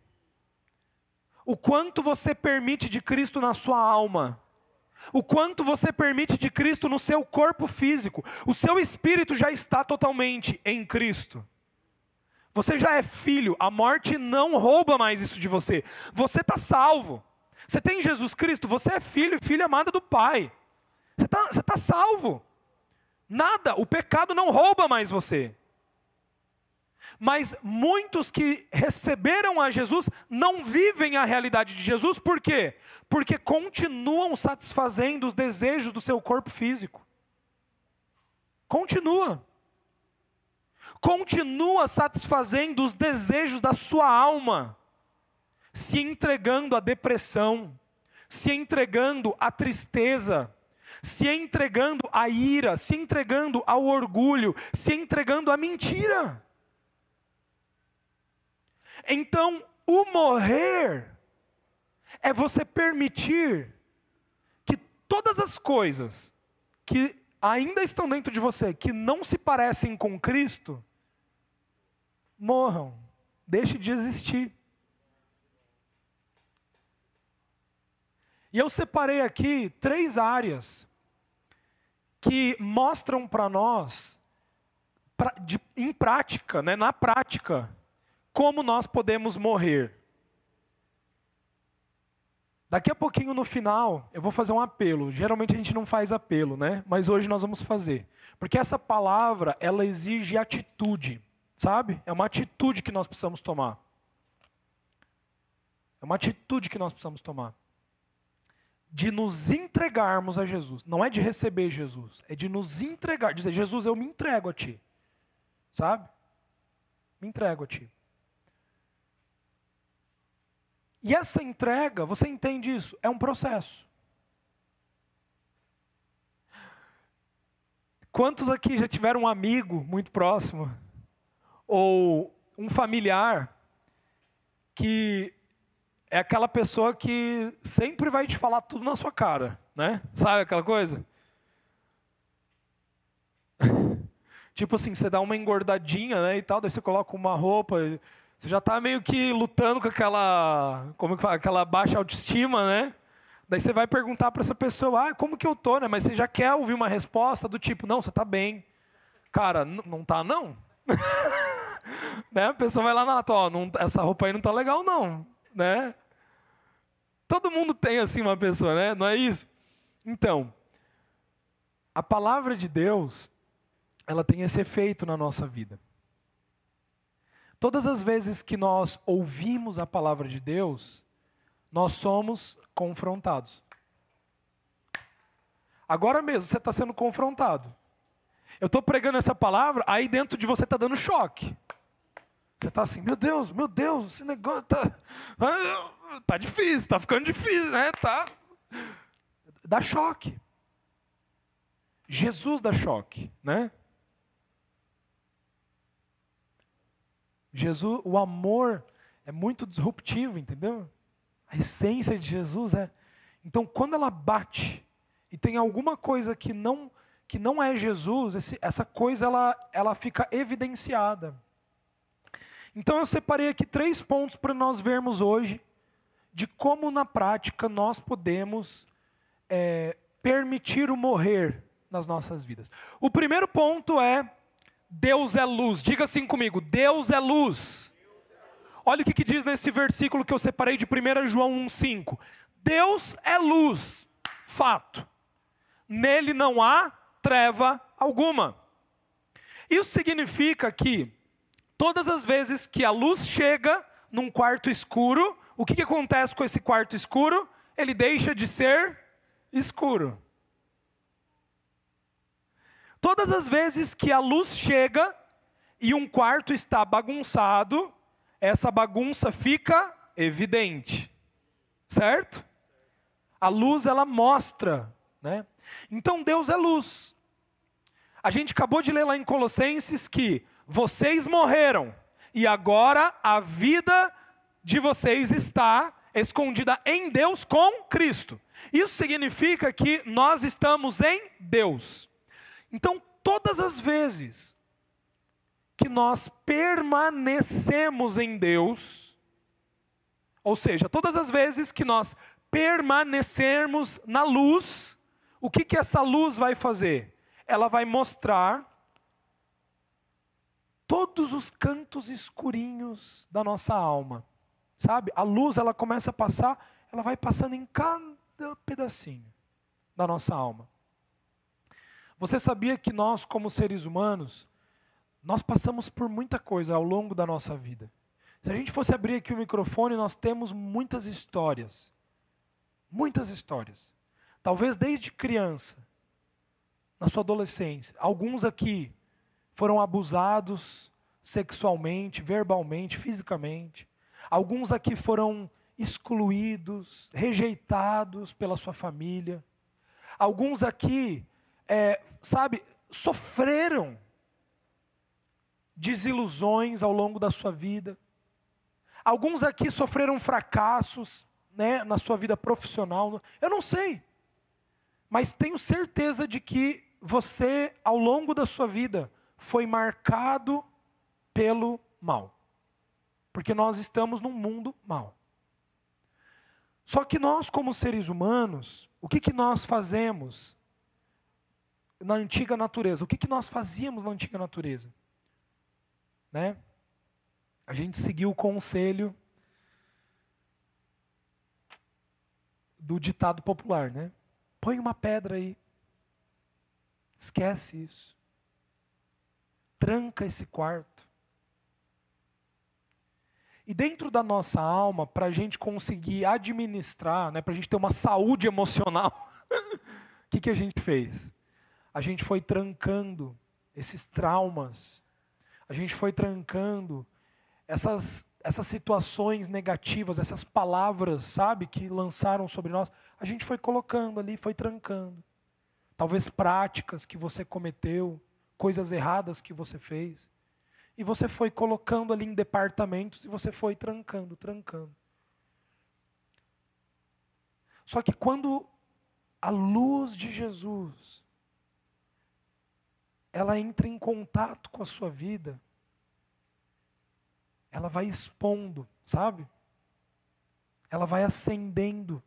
O quanto você permite de Cristo na sua alma o quanto você permite de Cristo no seu corpo físico. O seu espírito já está totalmente em Cristo. Você já é filho, a morte não rouba mais isso de você. Você está salvo. Você tem Jesus Cristo, você é filho e filha amada do Pai. Você está tá salvo. Nada, o pecado não rouba mais você. Mas muitos que receberam a Jesus não vivem a realidade de Jesus, por quê? Porque continuam satisfazendo os desejos do seu corpo físico. Continua. Continua satisfazendo os desejos da sua alma, se entregando à depressão, se entregando à tristeza, se entregando à ira, se entregando ao orgulho, se entregando à mentira. Então, o morrer é você permitir que todas as coisas que ainda estão dentro de você, que não se parecem com Cristo, morram, deixe de existir. E eu separei aqui três áreas que mostram para nós, pra, de, em prática, né, na prática, como nós podemos morrer. Daqui a pouquinho no final, eu vou fazer um apelo. Geralmente a gente não faz apelo, né? Mas hoje nós vamos fazer. Porque essa palavra, ela exige atitude, sabe? É uma atitude que nós precisamos tomar. É uma atitude que nós precisamos tomar. De nos entregarmos a Jesus. Não é de receber Jesus, é de nos entregar. Dizer, Jesus, eu me entrego a ti. Sabe? Me entrego a ti. E essa entrega, você entende isso? É um processo. Quantos aqui já tiveram um amigo muito próximo? Ou um familiar que é aquela pessoa que sempre vai te falar tudo na sua cara, né? Sabe aquela coisa? tipo assim, você dá uma engordadinha, né, e tal, daí você coloca uma roupa, você já está meio que lutando com aquela, como que fala, aquela baixa autoestima, né? Daí você vai perguntar para essa pessoa, ah, como que eu tô, né? Mas você já quer ouvir uma resposta do tipo, não, você está bem. Cara, não tá não. né? A pessoa vai lá na não, essa roupa aí não tá legal não, né? Todo mundo tem assim uma pessoa, né? Não é isso? Então, a palavra de Deus, ela tem esse efeito na nossa vida. Todas as vezes que nós ouvimos a palavra de Deus, nós somos confrontados. Agora mesmo você está sendo confrontado. Eu estou pregando essa palavra, aí dentro de você está dando choque. Você está assim, meu Deus, meu Deus, esse negócio está tá difícil, está ficando difícil, né? Tá. Dá choque. Jesus dá choque, né? Jesus, o amor é muito disruptivo, entendeu? A essência de Jesus é. Então, quando ela bate e tem alguma coisa que não que não é Jesus, esse, essa coisa ela, ela fica evidenciada. Então, eu separei aqui três pontos para nós vermos hoje de como na prática nós podemos é, permitir o morrer nas nossas vidas. O primeiro ponto é Deus é luz. Diga assim comigo: Deus é luz. Olha o que, que diz nesse versículo que eu separei de 1 João 1,5. Deus é luz. Fato. Nele não há treva alguma. Isso significa que todas as vezes que a luz chega num quarto escuro, o que, que acontece com esse quarto escuro? Ele deixa de ser escuro. Todas as vezes que a luz chega e um quarto está bagunçado, essa bagunça fica evidente. Certo? A luz ela mostra, né? Então Deus é luz. A gente acabou de ler lá em Colossenses que vocês morreram e agora a vida de vocês está escondida em Deus com Cristo. Isso significa que nós estamos em Deus. Então, todas as vezes que nós permanecemos em Deus, ou seja, todas as vezes que nós permanecermos na luz, o que, que essa luz vai fazer? Ela vai mostrar todos os cantos escurinhos da nossa alma. Sabe? A luz ela começa a passar, ela vai passando em cada pedacinho da nossa alma. Você sabia que nós, como seres humanos, nós passamos por muita coisa ao longo da nossa vida. Se a gente fosse abrir aqui o microfone, nós temos muitas histórias. Muitas histórias. Talvez desde criança, na sua adolescência. Alguns aqui foram abusados sexualmente, verbalmente, fisicamente. Alguns aqui foram excluídos, rejeitados pela sua família. Alguns aqui, é, sabe, sofreram desilusões ao longo da sua vida. Alguns aqui sofreram fracassos né, na sua vida profissional. Eu não sei. Mas tenho certeza de que você, ao longo da sua vida, foi marcado pelo mal. Porque nós estamos num mundo mal. Só que nós, como seres humanos, o que, que nós fazemos na antiga natureza? O que, que nós fazíamos na antiga natureza? Né? A gente seguiu o conselho do ditado popular, né? Põe uma pedra aí. Esquece isso. Tranca esse quarto. E dentro da nossa alma, para a gente conseguir administrar, né, para a gente ter uma saúde emocional, o que, que a gente fez? A gente foi trancando esses traumas, a gente foi trancando essas, essas situações negativas, essas palavras, sabe, que lançaram sobre nós, a gente foi colocando ali, foi trancando. Talvez práticas que você cometeu, coisas erradas que você fez. E você foi colocando ali em departamentos e você foi trancando, trancando. Só que quando a luz de Jesus ela entra em contato com a sua vida, ela vai expondo, sabe? Ela vai acendendo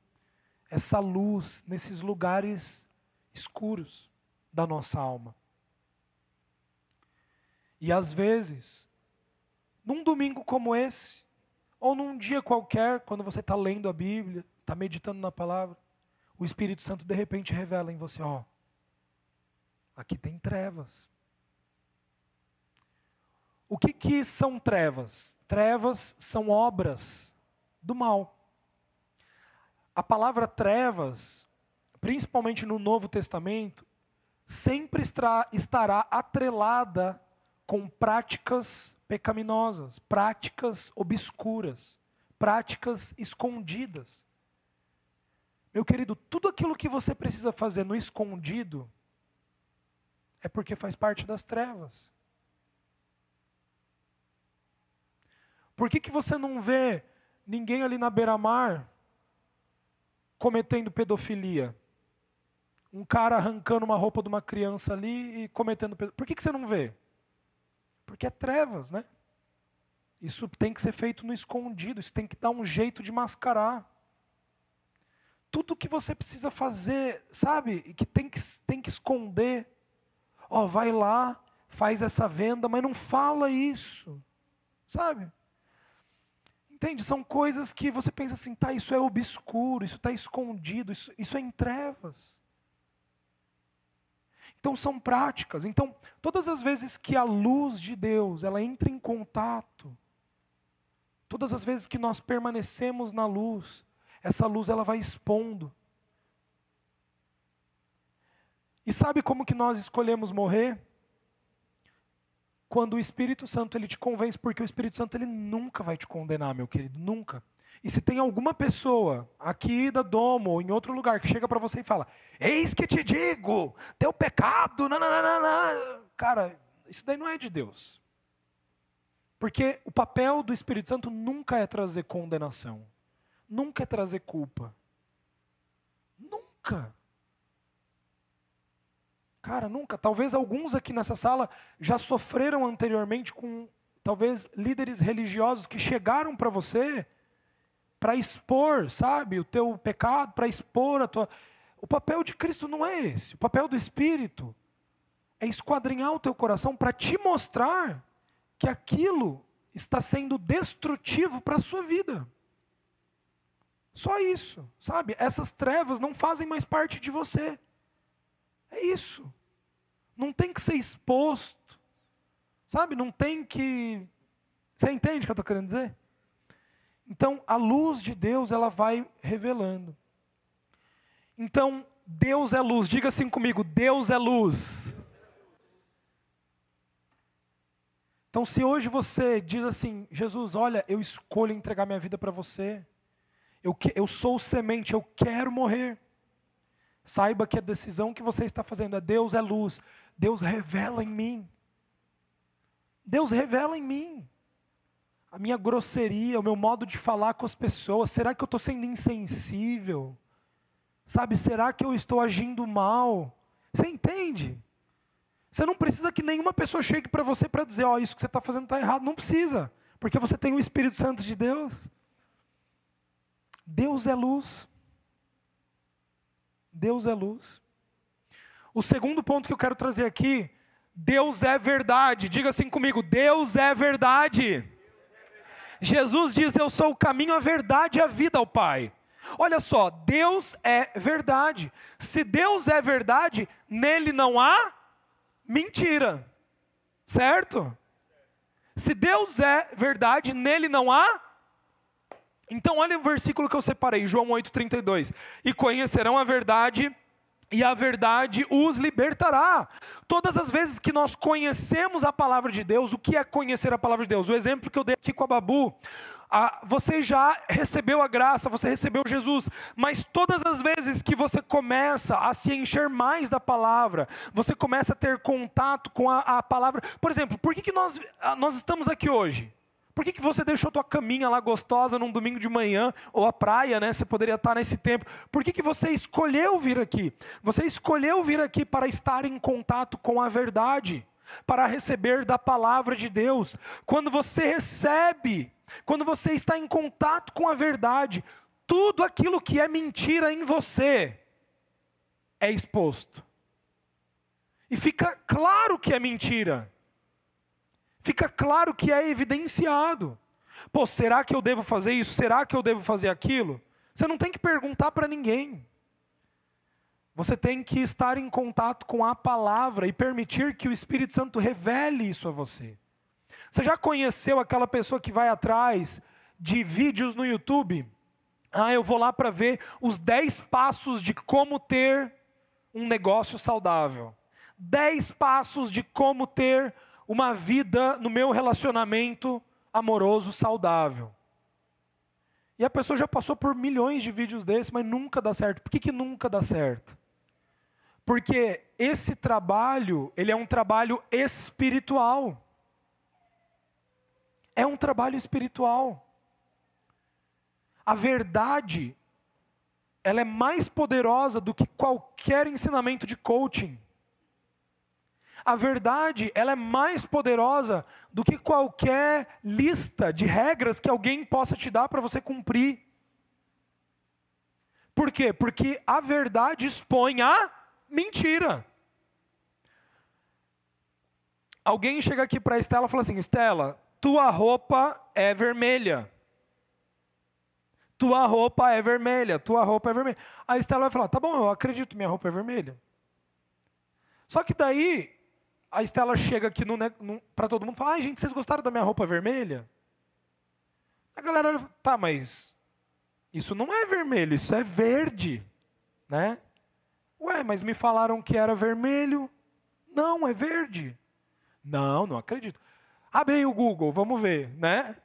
essa luz nesses lugares escuros da nossa alma. E às vezes, num domingo como esse, ou num dia qualquer, quando você está lendo a Bíblia, está meditando na palavra, o Espírito Santo de repente revela em você: ó, aqui tem trevas. O que, que são trevas? Trevas são obras do mal. A palavra trevas, principalmente no Novo Testamento, sempre estará atrelada com práticas pecaminosas, práticas obscuras, práticas escondidas. Meu querido, tudo aquilo que você precisa fazer no escondido é porque faz parte das trevas. Por que, que você não vê ninguém ali na beira-mar cometendo pedofilia? Um cara arrancando uma roupa de uma criança ali e cometendo pedofilia. Por que, que você não vê? Porque é trevas, né? Isso tem que ser feito no escondido, isso tem que dar um jeito de mascarar. Tudo que você precisa fazer, sabe, que tem que, tem que esconder. Ó, vai lá, faz essa venda, mas não fala isso, sabe? Entende? São coisas que você pensa assim, tá, isso é obscuro, isso está escondido, isso, isso é em trevas. Então são práticas. Então, todas as vezes que a luz de Deus, ela entra em contato, todas as vezes que nós permanecemos na luz, essa luz ela vai expondo. E sabe como que nós escolhemos morrer? Quando o Espírito Santo ele te convence, porque o Espírito Santo ele nunca vai te condenar, meu querido, nunca. E se tem alguma pessoa aqui da Domo ou em outro lugar que chega para você e fala: Eis que te digo, teu pecado, nananana. cara, isso daí não é de Deus. Porque o papel do Espírito Santo nunca é trazer condenação, nunca é trazer culpa. Nunca. Cara, nunca. Talvez alguns aqui nessa sala já sofreram anteriormente com, talvez, líderes religiosos que chegaram para você para expor, sabe, o teu pecado, para expor a tua. O papel de Cristo não é esse. O papel do Espírito é esquadrinhar o teu coração para te mostrar que aquilo está sendo destrutivo para a sua vida. Só isso, sabe? Essas trevas não fazem mais parte de você. É isso. Não tem que ser exposto. Sabe? Não tem que. Você entende o que eu estou querendo dizer? Então, a luz de Deus, ela vai revelando. Então, Deus é luz. Diga assim comigo: Deus é luz. Então, se hoje você diz assim, Jesus, olha, eu escolho entregar minha vida para você, eu, que, eu sou semente, eu quero morrer. Saiba que a decisão que você está fazendo é Deus é luz. Deus revela em mim. Deus revela em mim. A minha grosseria, o meu modo de falar com as pessoas. Será que eu estou sendo insensível? Sabe, será que eu estou agindo mal? Você entende? Você não precisa que nenhuma pessoa chegue para você para dizer, ó, oh, isso que você está fazendo está errado. Não precisa, porque você tem o Espírito Santo de Deus. Deus é luz. Deus é luz. O segundo ponto que eu quero trazer aqui, Deus é verdade. Diga assim comigo: Deus é verdade. Jesus diz: Eu sou o caminho, a verdade e a vida ao Pai. Olha só, Deus é verdade. Se Deus é verdade, nele não há mentira. Certo? Se Deus é verdade, nele não há. Então, olha o versículo que eu separei, João 8,32. E conhecerão a verdade, e a verdade os libertará. Todas as vezes que nós conhecemos a palavra de Deus, o que é conhecer a palavra de Deus? O exemplo que eu dei aqui com a Babu, você já recebeu a graça, você recebeu Jesus, mas todas as vezes que você começa a se encher mais da palavra, você começa a ter contato com a, a palavra. Por exemplo, por que, que nós, nós estamos aqui hoje? Por que, que você deixou tua caminha lá gostosa num domingo de manhã, ou a praia, né? Você poderia estar nesse tempo. Por que, que você escolheu vir aqui? Você escolheu vir aqui para estar em contato com a verdade, para receber da palavra de Deus. Quando você recebe quando você está em contato com a verdade, tudo aquilo que é mentira em você é exposto. E fica claro que é mentira. Fica claro que é evidenciado. Pô, será que eu devo fazer isso? Será que eu devo fazer aquilo? Você não tem que perguntar para ninguém. Você tem que estar em contato com a palavra e permitir que o Espírito Santo revele isso a você. Você já conheceu aquela pessoa que vai atrás de vídeos no YouTube? Ah, eu vou lá para ver os 10 passos de como ter um negócio saudável. 10 passos de como ter uma vida no meu relacionamento amoroso saudável. E a pessoa já passou por milhões de vídeos desses, mas nunca dá certo. Por que, que nunca dá certo? Porque esse trabalho, ele é um trabalho espiritual. É um trabalho espiritual. A verdade, ela é mais poderosa do que qualquer ensinamento de coaching. A verdade, ela é mais poderosa do que qualquer lista de regras que alguém possa te dar para você cumprir. Por quê? Porque a verdade expõe a mentira. Alguém chega aqui para Estela e fala assim: Estela, tua roupa é vermelha. Tua roupa é vermelha, tua roupa é vermelha. A Estela vai falar: tá bom, eu acredito, minha roupa é vermelha. Só que daí, a Estela chega aqui para todo mundo e fala: ai, gente, vocês gostaram da minha roupa vermelha? A galera olha, tá, mas isso não é vermelho, isso é verde, né? Ué, mas me falaram que era vermelho. Não, é verde. Não, não acredito. Abre aí o Google, vamos ver, né?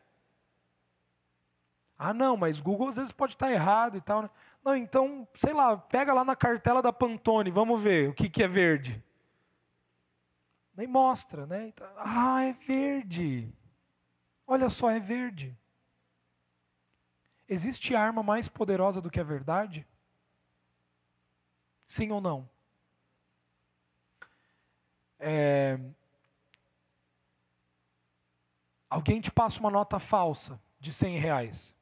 Ah, não, mas Google às vezes pode estar errado e tal. Né? Não, então, sei lá, pega lá na cartela da Pantone, vamos ver o que, que é verde. Nem mostra, né? Ah, é verde. Olha só, é verde. Existe arma mais poderosa do que a verdade? Sim ou não? É, Alguém te passa uma nota falsa de 100 reais.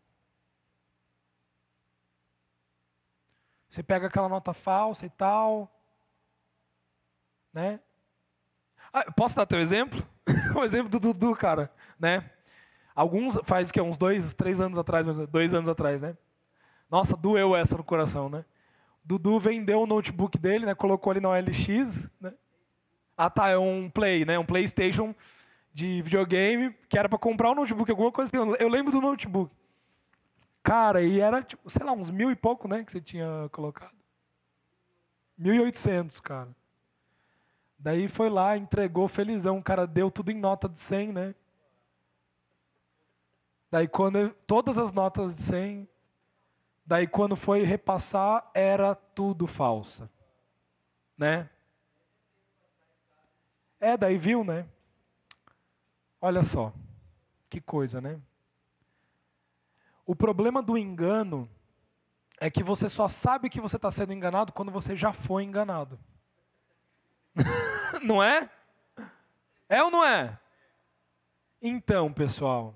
Você pega aquela nota falsa e tal, né? Ah, posso dar teu exemplo? o exemplo do Dudu, cara, né? Alguns faz que uns dois, três anos atrás, dois anos atrás, né? Nossa, doeu essa no coração, né? Dudu vendeu o notebook dele, né? Colocou ali na OLX, né? Ah, tá, é um Play, né? Um PlayStation de videogame, que era para comprar um notebook, alguma coisa assim. Eu lembro do notebook. Cara, e era, tipo, sei lá, uns mil e pouco, né, que você tinha colocado. Mil e oitocentos, cara. Daí foi lá, entregou felizão. O cara deu tudo em nota de 100, né? Daí quando todas as notas de 100, Daí quando foi repassar, era tudo falsa. Né? É, daí viu, né? Olha só. Que coisa, né? O problema do engano é que você só sabe que você está sendo enganado quando você já foi enganado. não é? É ou não é? Então, pessoal,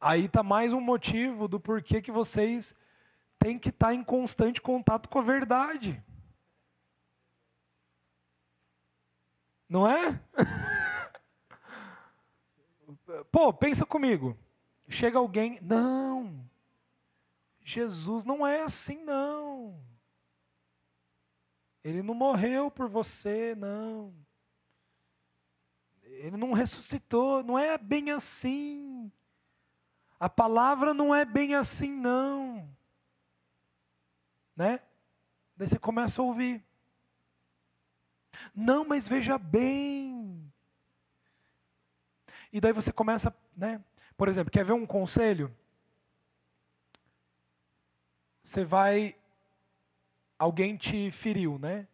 aí está mais um motivo do porquê que vocês têm que estar tá em constante contato com a verdade. Não é? Pô, pensa comigo. Chega alguém, não. Jesus não é assim, não. Ele não morreu por você, não. Ele não ressuscitou, não é bem assim. A palavra não é bem assim, não. Né? Daí você começa a ouvir. Não, mas veja bem. E daí você começa, né? Por exemplo, quer ver um conselho? Você vai alguém te feriu, né?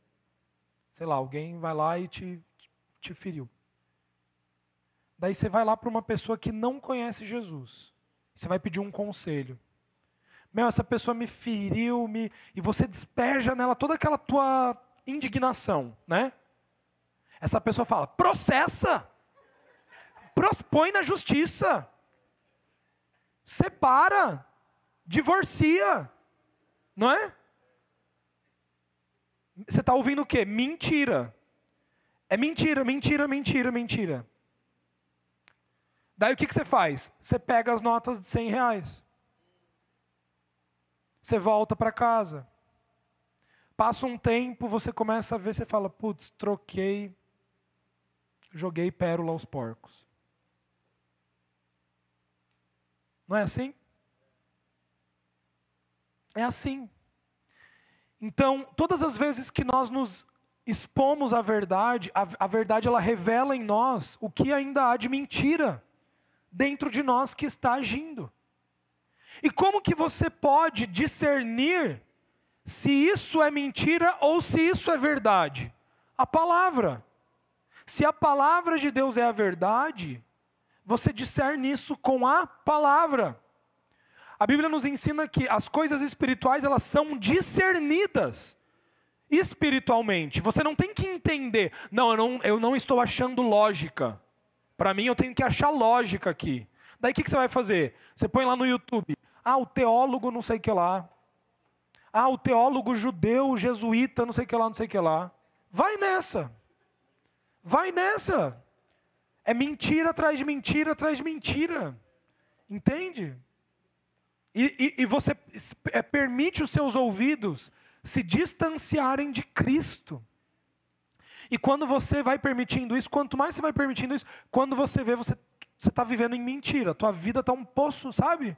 Sei lá, alguém vai lá e te, te feriu. Daí você vai lá para uma pessoa que não conhece Jesus. Você vai pedir um conselho. Meu, essa pessoa me feriu, me... e você despeja nela toda aquela tua indignação, né? Essa pessoa fala: processa, põe na justiça, separa, divorcia, não é? Você está ouvindo o quê? Mentira. É mentira, mentira, mentira, mentira. Daí o que, que você faz? Você pega as notas de 100 reais. Você volta para casa. Passa um tempo, você começa a ver, você fala, putz, troquei, joguei pérola aos porcos. Não é assim? É assim. Então, todas as vezes que nós nos expomos à verdade, a, a verdade ela revela em nós o que ainda há de mentira dentro de nós que está agindo. E como que você pode discernir se isso é mentira ou se isso é verdade? A palavra. Se a palavra de Deus é a verdade, você discerne isso com a palavra. A Bíblia nos ensina que as coisas espirituais elas são discernidas espiritualmente. Você não tem que entender. Não, eu não, eu não estou achando lógica. Para mim, eu tenho que achar lógica aqui. Daí o que, que você vai fazer? Você põe lá no YouTube. Ah, o teólogo não sei o que lá. Ah, o teólogo judeu, jesuíta, não sei o que lá, não sei o que lá. Vai nessa. Vai nessa. É mentira atrás de mentira atrás de mentira. Entende? E, e, e você é, permite os seus ouvidos se distanciarem de Cristo. E quando você vai permitindo isso, quanto mais você vai permitindo isso, quando você vê, você está vivendo em mentira. Tua vida está um poço, sabe?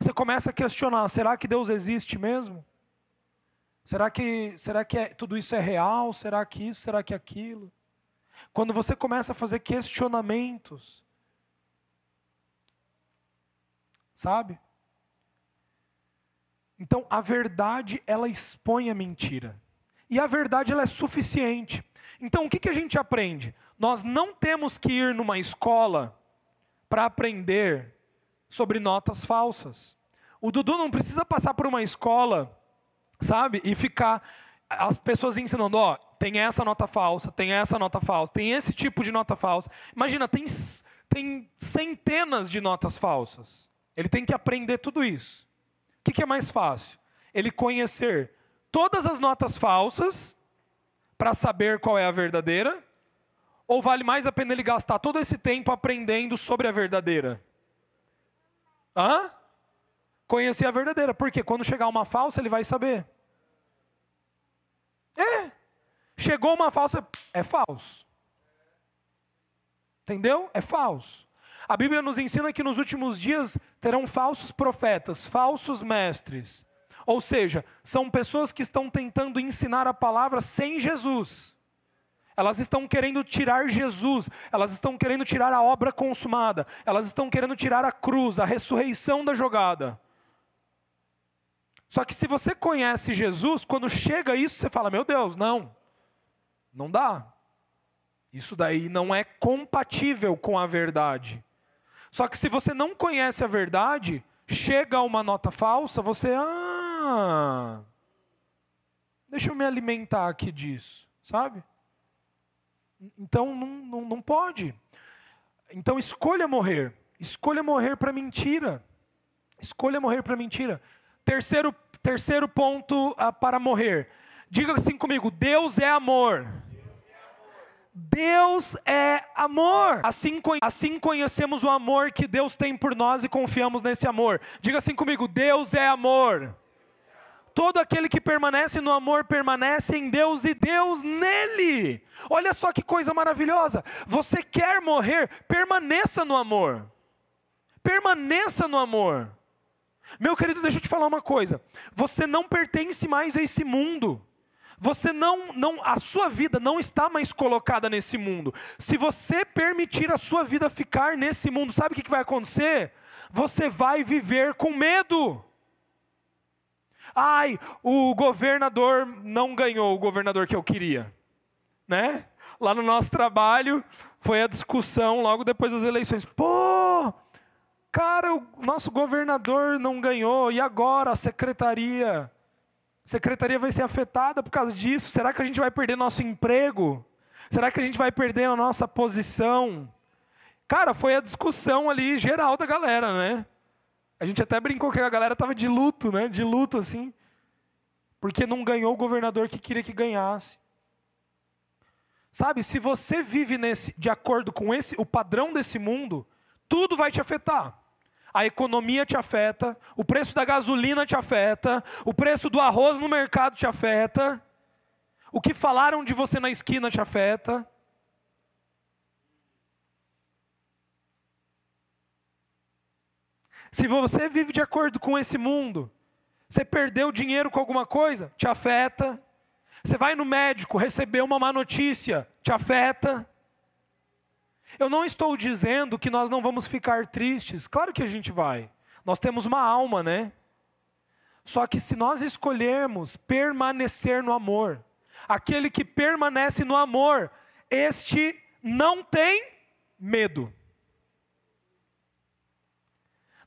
Você começa a questionar: será que Deus existe mesmo? Será que, será que é, tudo isso é real? Será que isso? Será que aquilo? Quando você começa a fazer questionamentos, sabe? Então, a verdade, ela expõe a mentira. E a verdade, ela é suficiente. Então, o que, que a gente aprende? Nós não temos que ir numa escola para aprender sobre notas falsas. O Dudu não precisa passar por uma escola, sabe, e ficar as pessoas ensinando, ó, tem essa nota falsa, tem essa nota falsa, tem esse tipo de nota falsa. Imagina, tem, tem centenas de notas falsas. Ele tem que aprender tudo isso. O que, que é mais fácil? Ele conhecer todas as notas falsas para saber qual é a verdadeira? Ou vale mais a pena ele gastar todo esse tempo aprendendo sobre a verdadeira? Hã? Conhecer a verdadeira, porque quando chegar uma falsa, ele vai saber. É. Chegou uma falsa, é falso. Entendeu? É falso. A Bíblia nos ensina que nos últimos dias terão falsos profetas, falsos mestres. Ou seja, são pessoas que estão tentando ensinar a palavra sem Jesus. Elas estão querendo tirar Jesus, elas estão querendo tirar a obra consumada, elas estão querendo tirar a cruz, a ressurreição da jogada. Só que se você conhece Jesus, quando chega isso, você fala: Meu Deus, não, não dá. Isso daí não é compatível com a verdade. Só que se você não conhece a verdade, chega uma nota falsa, você, ah, deixa eu me alimentar aqui disso, sabe? Então não, não, não pode. Então escolha morrer. Escolha morrer para mentira. Escolha morrer para mentira. Terceiro, terceiro ponto ah, para morrer. Diga assim comigo: Deus é amor. Deus é amor. Assim, assim conhecemos o amor que Deus tem por nós e confiamos nesse amor. Diga assim comigo: Deus é amor. Todo aquele que permanece no amor permanece em Deus e Deus nele. Olha só que coisa maravilhosa. Você quer morrer? Permaneça no amor. Permaneça no amor. Meu querido, deixa eu te falar uma coisa. Você não pertence mais a esse mundo. Você não, não, a sua vida não está mais colocada nesse mundo. Se você permitir a sua vida ficar nesse mundo, sabe o que vai acontecer? Você vai viver com medo. Ai, o governador não ganhou o governador que eu queria, né? Lá no nosso trabalho foi a discussão logo depois das eleições. Pô, cara, o nosso governador não ganhou e agora a secretaria? Secretaria vai ser afetada por causa disso. Será que a gente vai perder nosso emprego? Será que a gente vai perder a nossa posição? Cara, foi a discussão ali geral da galera, né? A gente até brincou que a galera estava de luto, né? De luto, assim. Porque não ganhou o governador que queria que ganhasse. Sabe, se você vive nesse, de acordo com esse, o padrão desse mundo, tudo vai te afetar. A economia te afeta, o preço da gasolina te afeta, o preço do arroz no mercado te afeta, o que falaram de você na esquina te afeta. Se você vive de acordo com esse mundo, você perdeu dinheiro com alguma coisa, te afeta. Você vai no médico, receber uma má notícia, te afeta. Eu não estou dizendo que nós não vamos ficar tristes, claro que a gente vai. Nós temos uma alma, né? Só que se nós escolhermos permanecer no amor, aquele que permanece no amor, este não tem medo.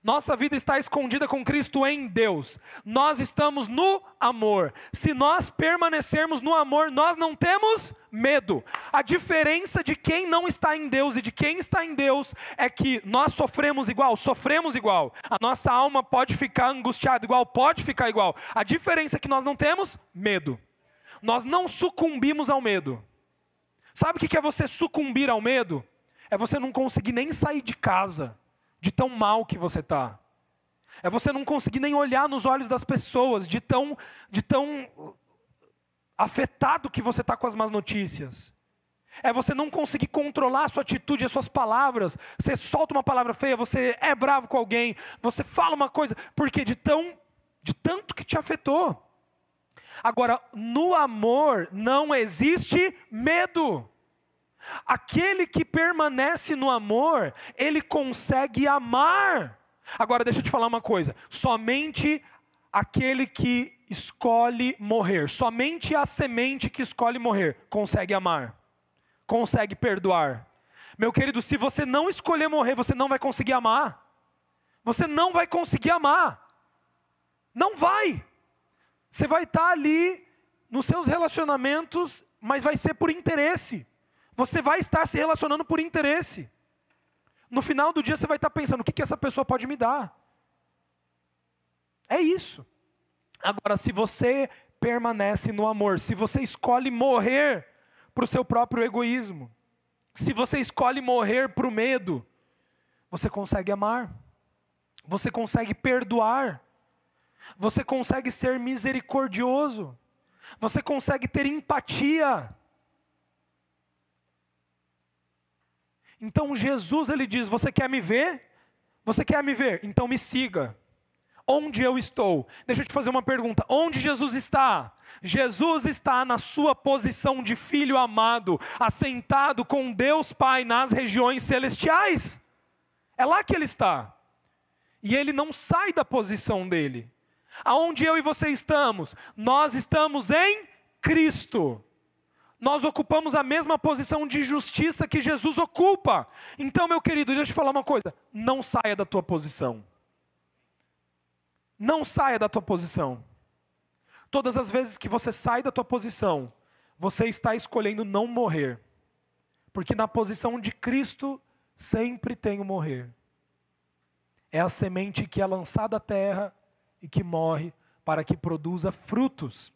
Nossa vida está escondida com Cristo em Deus. Nós estamos no amor. Se nós permanecermos no amor, nós não temos medo. A diferença de quem não está em Deus e de quem está em Deus é que nós sofremos igual, sofremos igual. A nossa alma pode ficar angustiada igual, pode ficar igual. A diferença é que nós não temos medo. Nós não sucumbimos ao medo. Sabe o que é você sucumbir ao medo? É você não conseguir nem sair de casa de tão mal que você está. É você não conseguir nem olhar nos olhos das pessoas, de tão, de tão afetado que você está com as más notícias. É você não conseguir controlar a sua atitude, as suas palavras. Você solta uma palavra feia, você é bravo com alguém, você fala uma coisa, porque de tão, de tanto que te afetou. Agora, no amor não existe medo. Aquele que permanece no amor, ele consegue amar. Agora, deixa eu te falar uma coisa: somente aquele que escolhe morrer, somente a semente que escolhe morrer, consegue amar, consegue perdoar. Meu querido, se você não escolher morrer, você não vai conseguir amar. Você não vai conseguir amar. Não vai. Você vai estar ali nos seus relacionamentos, mas vai ser por interesse. Você vai estar se relacionando por interesse. No final do dia você vai estar pensando: o que, que essa pessoa pode me dar? É isso. Agora, se você permanece no amor, se você escolhe morrer para o seu próprio egoísmo, se você escolhe morrer para o medo, você consegue amar, você consegue perdoar, você consegue ser misericordioso, você consegue ter empatia. Então Jesus ele diz: Você quer me ver? Você quer me ver? Então me siga. Onde eu estou? Deixa eu te fazer uma pergunta. Onde Jesus está? Jesus está na sua posição de filho amado, assentado com Deus Pai nas regiões celestiais. É lá que ele está. E ele não sai da posição dele. Aonde eu e você estamos? Nós estamos em Cristo. Nós ocupamos a mesma posição de justiça que Jesus ocupa. Então, meu querido, deixa eu te falar uma coisa: não saia da tua posição. Não saia da tua posição. Todas as vezes que você sai da tua posição, você está escolhendo não morrer. Porque na posição de Cristo sempre tem o morrer. É a semente que é lançada à terra e que morre para que produza frutos.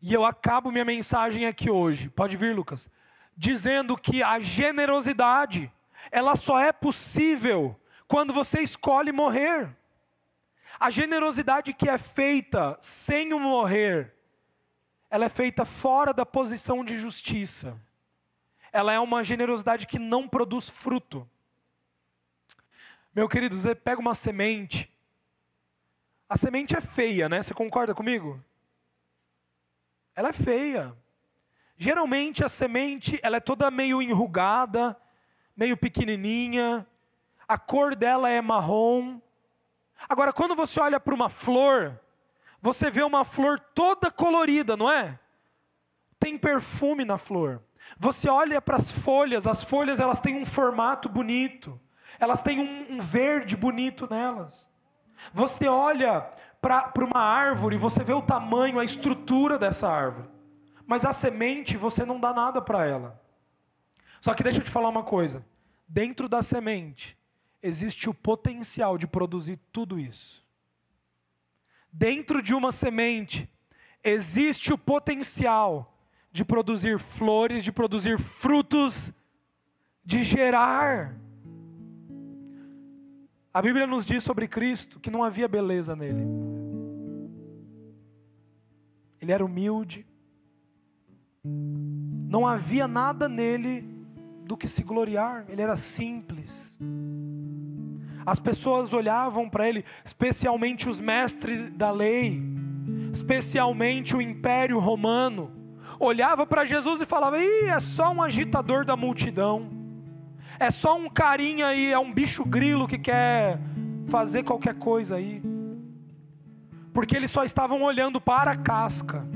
E eu acabo minha mensagem aqui hoje, pode vir, Lucas, dizendo que a generosidade, ela só é possível quando você escolhe morrer. A generosidade que é feita sem o morrer, ela é feita fora da posição de justiça. Ela é uma generosidade que não produz fruto. Meu querido, você pega uma semente. A semente é feia, né? Você concorda comigo? Ela é feia. Geralmente a semente, ela é toda meio enrugada, meio pequenininha. A cor dela é marrom. Agora, quando você olha para uma flor, você vê uma flor toda colorida, não é? Tem perfume na flor. Você olha para as folhas, as folhas elas têm um formato bonito, elas têm um, um verde bonito nelas. Você olha para uma árvore, você vê o tamanho, a estrutura dessa árvore, mas a semente você não dá nada para ela. Só que deixa eu te falar uma coisa: dentro da semente existe o potencial de produzir tudo isso. Dentro de uma semente existe o potencial de produzir flores, de produzir frutos, de gerar. A Bíblia nos diz sobre Cristo que não havia beleza nele. Ele era humilde. Não havia nada nele do que se gloriar. Ele era simples. As pessoas olhavam para ele, especialmente os mestres da lei, especialmente o Império Romano olhava para Jesus e falava: Ih, é só um agitador da multidão, é só um carinha aí, é um bicho grilo que quer fazer qualquer coisa aí. Porque eles só estavam olhando para a casca,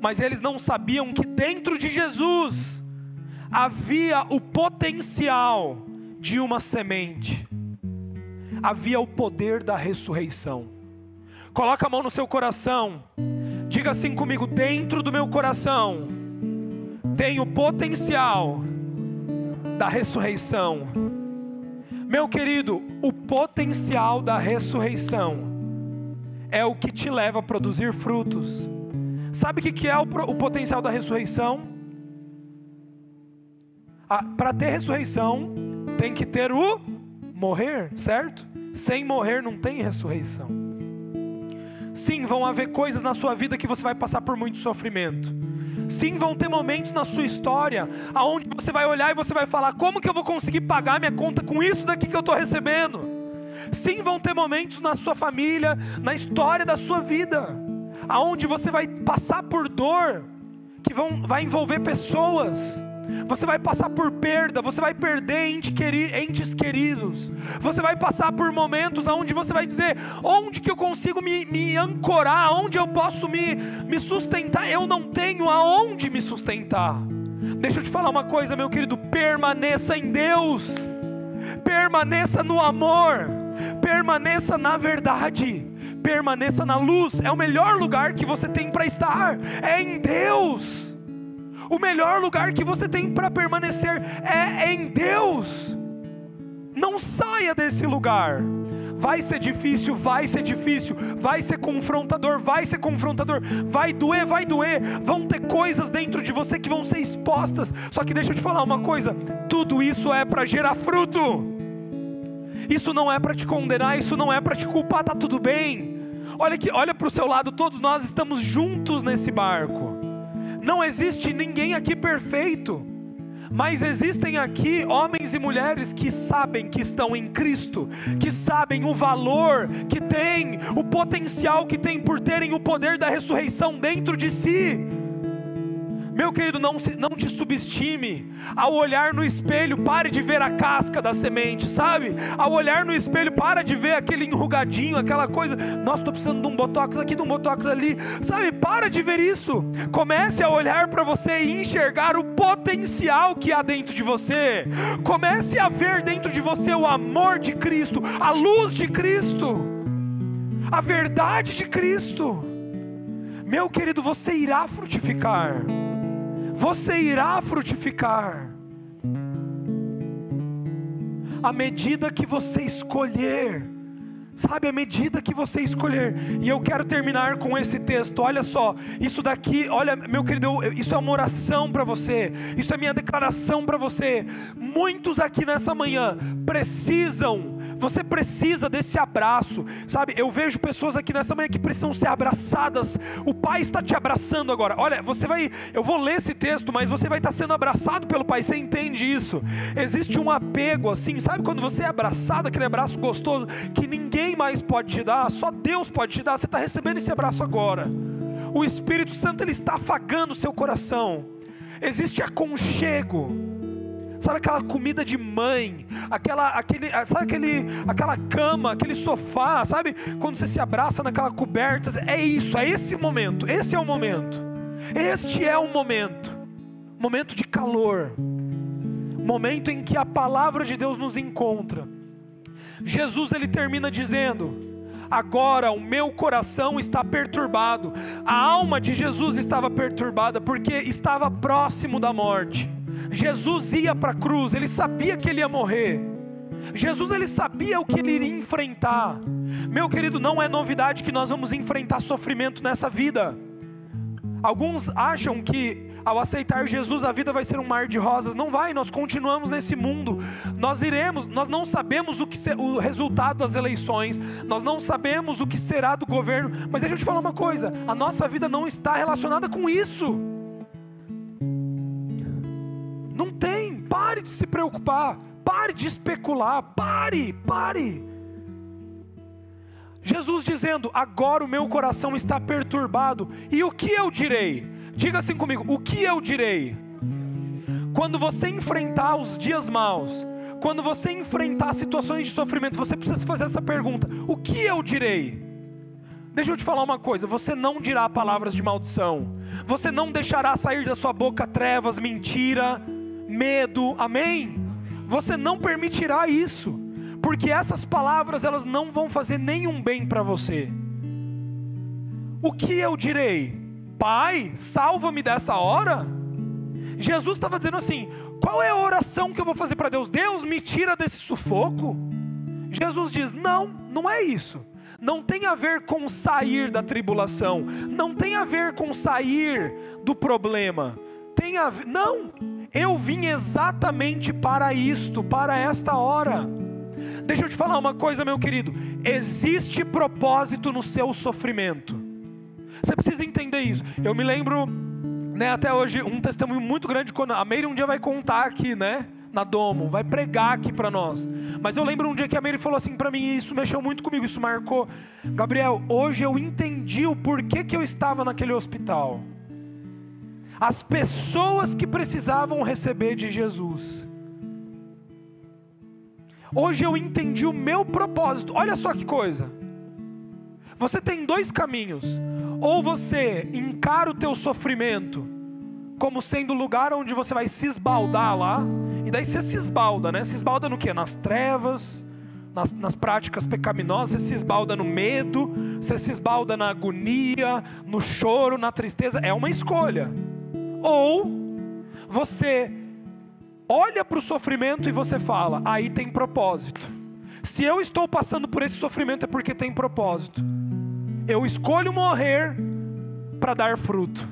mas eles não sabiam que dentro de Jesus havia o potencial de uma semente, havia o poder da ressurreição. Coloca a mão no seu coração Diga assim comigo: dentro do meu coração tem o potencial da ressurreição. Meu querido, o potencial da ressurreição é o que te leva a produzir frutos. Sabe o que é o, potencial da ressurreição? Para ter ressurreição, tem que ter o morrer, certo? Sem morrer não tem ressurreição. Sim, vão haver coisas na sua vida que você vai passar por muito sofrimento. Sim, vão ter momentos na sua história aonde você vai olhar e você vai falar: como que eu vou conseguir pagar minha conta com isso daqui que eu estou recebendo? Sim, vão ter momentos na sua família, na história da sua vida, aonde você vai passar por dor que vão, vai envolver pessoas você vai passar por perda, você vai perder entes queridos, você vai passar por momentos onde você vai dizer: onde que eu consigo me, me ancorar, onde eu posso me, me sustentar? Eu não tenho aonde me sustentar. Deixa eu te falar uma coisa, meu querido: permaneça em Deus, permaneça no amor, permaneça na verdade. Permaneça na luz, é o melhor lugar que você tem para estar, é em Deus. O melhor lugar que você tem para permanecer é em Deus. Não saia desse lugar. Vai ser difícil, vai ser difícil, vai ser confrontador, vai ser confrontador, vai doer, vai doer. Vão ter coisas dentro de você que vão ser expostas. Só que deixa eu te falar uma coisa: tudo isso é para gerar fruto. Isso não é para te condenar, isso não é para te culpar, tá tudo bem. Olha aqui, olha para o seu lado, todos nós estamos juntos nesse barco. Não existe ninguém aqui perfeito, mas existem aqui homens e mulheres que sabem que estão em Cristo, que sabem o valor que tem, o potencial que tem por terem o poder da ressurreição dentro de si. Meu querido, não, não te subestime. Ao olhar no espelho, pare de ver a casca da semente, sabe? Ao olhar no espelho, para de ver aquele enrugadinho, aquela coisa. Nossa, estou precisando de um botox aqui, de um botox ali. Sabe? Para de ver isso. Comece a olhar para você e enxergar o potencial que há dentro de você. Comece a ver dentro de você o amor de Cristo, a luz de Cristo, a verdade de Cristo. Meu querido, você irá frutificar você irá frutificar. À medida que você escolher, sabe, à medida que você escolher, e eu quero terminar com esse texto, olha só, isso daqui, olha, meu querido, isso é uma oração para você, isso é minha declaração para você. Muitos aqui nessa manhã precisam você precisa desse abraço, sabe? Eu vejo pessoas aqui nessa manhã que precisam ser abraçadas. O Pai está te abraçando agora. Olha, você vai, eu vou ler esse texto, mas você vai estar sendo abraçado pelo Pai. Você entende isso? Existe um apego assim, sabe? Quando você é abraçado, aquele abraço gostoso que ninguém mais pode te dar, só Deus pode te dar. Você está recebendo esse abraço agora. O Espírito Santo ele está afagando o seu coração. Existe aconchego sabe aquela comida de mãe, aquela, aquele, sabe aquele, aquela cama, aquele sofá, sabe? Quando você se abraça naquela coberta, é isso, é esse momento, esse é o momento, este é o momento, momento de calor, momento em que a palavra de Deus nos encontra. Jesus ele termina dizendo: agora o meu coração está perturbado. A alma de Jesus estava perturbada porque estava próximo da morte. Jesus ia para a cruz, ele sabia que ele ia morrer. Jesus ele sabia o que ele iria enfrentar. Meu querido, não é novidade que nós vamos enfrentar sofrimento nessa vida. Alguns acham que ao aceitar Jesus a vida vai ser um mar de rosas. Não vai, nós continuamos nesse mundo. Nós iremos, nós não sabemos o que ser, o resultado das eleições, nós não sabemos o que será do governo, mas deixa eu te falar uma coisa, a nossa vida não está relacionada com isso. Não tem. Pare de se preocupar. Pare de especular. Pare, pare. Jesus dizendo: Agora o meu coração está perturbado. E o que eu direi? Diga assim comigo: O que eu direi? Quando você enfrentar os dias maus, quando você enfrentar situações de sofrimento, você precisa fazer essa pergunta: O que eu direi? Deixa eu te falar uma coisa: você não dirá palavras de maldição, você não deixará sair da sua boca trevas, mentira, medo, amém? Você não permitirá isso, porque essas palavras elas não vão fazer nenhum bem para você. O que eu direi? Pai, salva-me dessa hora? Jesus estava dizendo assim: qual é a oração que eu vou fazer para Deus? Deus me tira desse sufoco? Jesus diz: não, não é isso. Não tem a ver com sair da tribulação, não tem a ver com sair do problema. Tem a ver, não, eu vim exatamente para isto, para esta hora. Deixa eu te falar uma coisa, meu querido. Existe propósito no seu sofrimento. Você precisa entender isso. Eu me lembro, né, até hoje, um testemunho muito grande quando a Meire um dia vai contar aqui, né? Na Domo, vai pregar aqui para nós. Mas eu lembro um dia que a Meire falou assim para mim, e isso mexeu muito comigo, isso marcou. Gabriel, hoje eu entendi o porquê que eu estava naquele hospital as pessoas que precisavam receber de Jesus. Hoje eu entendi o meu propósito. Olha só que coisa. Você tem dois caminhos. Ou você encara o teu sofrimento como sendo o lugar onde você vai se esbaldar lá, e daí você se esbalda, né? Se esbalda no que? Nas trevas, nas, nas práticas pecaminosas, você se esbalda no medo, você se esbalda na agonia, no choro, na tristeza. É uma escolha. Ou você olha para o sofrimento e você fala: aí tem propósito. Se eu estou passando por esse sofrimento é porque tem propósito. Eu escolho morrer para dar fruto.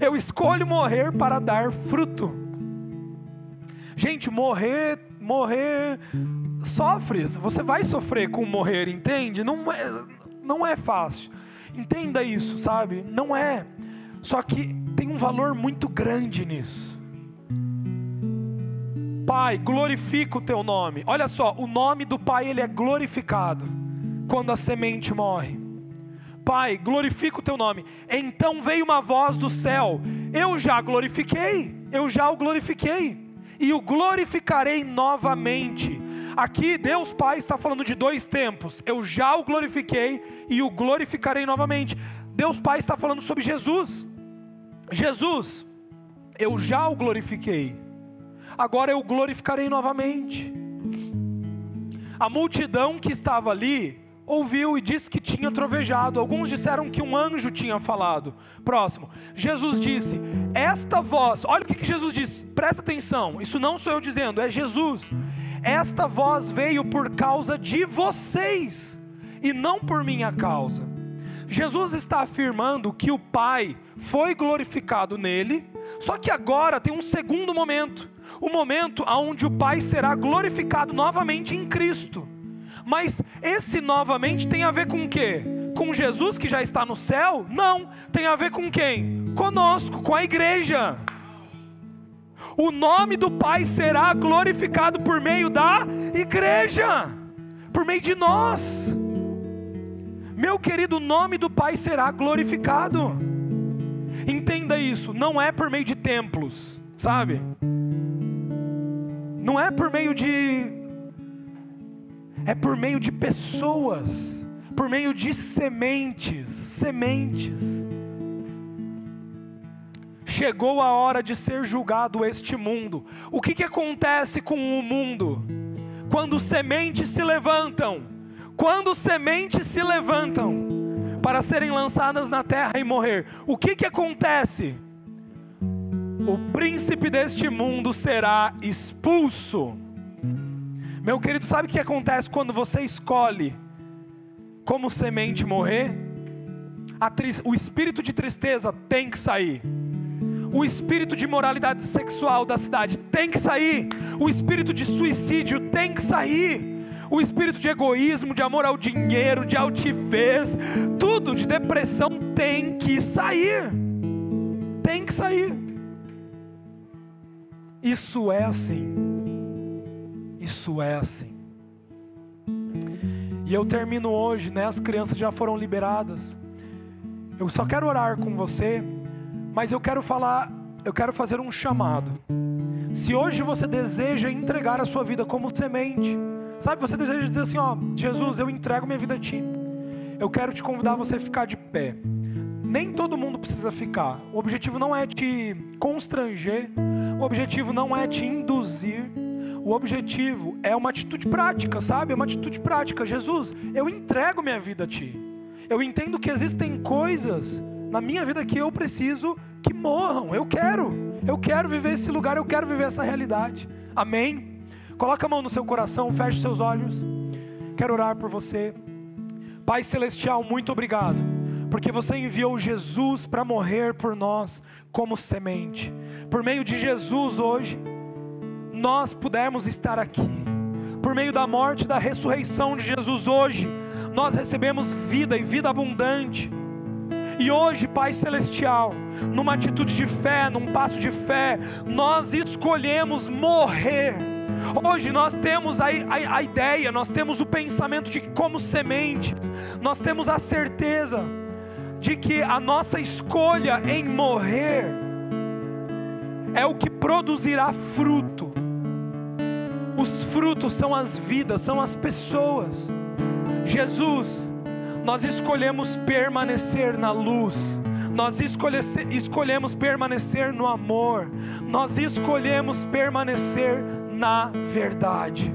Eu escolho morrer para dar fruto. Gente, morrer, morrer sofre. Você vai sofrer com morrer, entende? Não é, não é fácil. Entenda isso, sabe? Não é. Só que tem um valor muito grande nisso. Pai, glorifica o teu nome. Olha só, o nome do Pai ele é glorificado quando a semente morre. Pai, glorifica o teu nome. Então veio uma voz do céu: Eu já glorifiquei, eu já o glorifiquei, e o glorificarei novamente. Aqui Deus Pai está falando de dois tempos: eu já o glorifiquei e o glorificarei novamente. Deus Pai está falando sobre Jesus. Jesus, eu já o glorifiquei, agora eu glorificarei novamente. A multidão que estava ali ouviu e disse que tinha trovejado. Alguns disseram que um anjo tinha falado. Próximo. Jesus disse: Esta voz, olha o que, que Jesus disse, presta atenção, isso não sou eu dizendo, é Jesus. Esta voz veio por causa de vocês e não por minha causa. Jesus está afirmando que o Pai foi glorificado nele, só que agora tem um segundo momento, o momento onde o Pai será glorificado novamente em Cristo. Mas esse novamente tem a ver com o quê? Com Jesus que já está no céu? Não, tem a ver com quem? Conosco, com a igreja. O nome do Pai será glorificado por meio da igreja, por meio de nós. Meu querido, o nome do Pai será glorificado. Entenda isso, não é por meio de templos, sabe? Não é por meio de é por meio de pessoas, por meio de sementes, sementes. Chegou a hora de ser julgado este mundo. O que, que acontece com o mundo? Quando sementes se levantam, quando sementes se levantam para serem lançadas na terra e morrer, o que, que acontece? O príncipe deste mundo será expulso. Meu querido, sabe o que acontece quando você escolhe como semente morrer? O espírito de tristeza tem que sair. O espírito de moralidade sexual da cidade tem que sair. O espírito de suicídio tem que sair. O espírito de egoísmo, de amor ao dinheiro, de altivez, tudo de depressão tem que sair. Tem que sair. Isso é assim. Isso é assim. E eu termino hoje, né? As crianças já foram liberadas. Eu só quero orar com você, mas eu quero falar, eu quero fazer um chamado. Se hoje você deseja entregar a sua vida como semente, sabe, você deseja dizer assim, ó, Jesus, eu entrego minha vida a ti. Eu quero te convidar a você ficar de pé. Nem todo mundo precisa ficar. O objetivo não é te constranger, o objetivo não é te induzir o objetivo é uma atitude prática, sabe? É uma atitude prática. Jesus, eu entrego minha vida a Ti. Eu entendo que existem coisas na minha vida que eu preciso que morram. Eu quero. Eu quero viver esse lugar, eu quero viver essa realidade. Amém? Coloca a mão no seu coração, feche seus olhos. Quero orar por você. Pai celestial, muito obrigado, porque você enviou Jesus para morrer por nós como semente. Por meio de Jesus hoje, nós pudermos estar aqui, por meio da morte e da ressurreição de Jesus hoje, nós recebemos vida e vida abundante. E hoje, Pai Celestial, numa atitude de fé, num passo de fé, nós escolhemos morrer. Hoje nós temos a, a, a, ideia, nós temos o pensamento de que, como sementes, nós temos a certeza de que a nossa escolha em morrer é o que produzirá fruto. Os frutos são as vidas, são as pessoas. Jesus, nós escolhemos permanecer na luz, nós escolhemos permanecer no amor, nós escolhemos permanecer na verdade.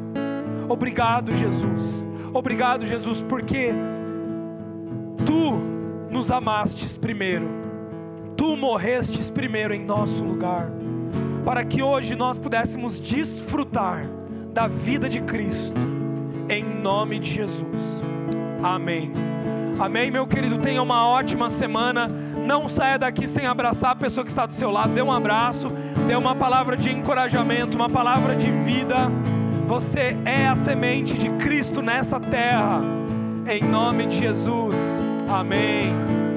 Obrigado, Jesus. Obrigado, Jesus, porque tu nos amastes primeiro, tu morrestes primeiro em nosso lugar, para que hoje nós pudéssemos desfrutar da vida de Cristo, em nome de Jesus. Amém. Amém, meu querido. Tenha uma ótima semana. Não saia daqui sem abraçar a pessoa que está do seu lado. Dê um abraço, dê uma palavra de encorajamento, uma palavra de vida. Você é a semente de Cristo nessa terra. Em nome de Jesus. Amém.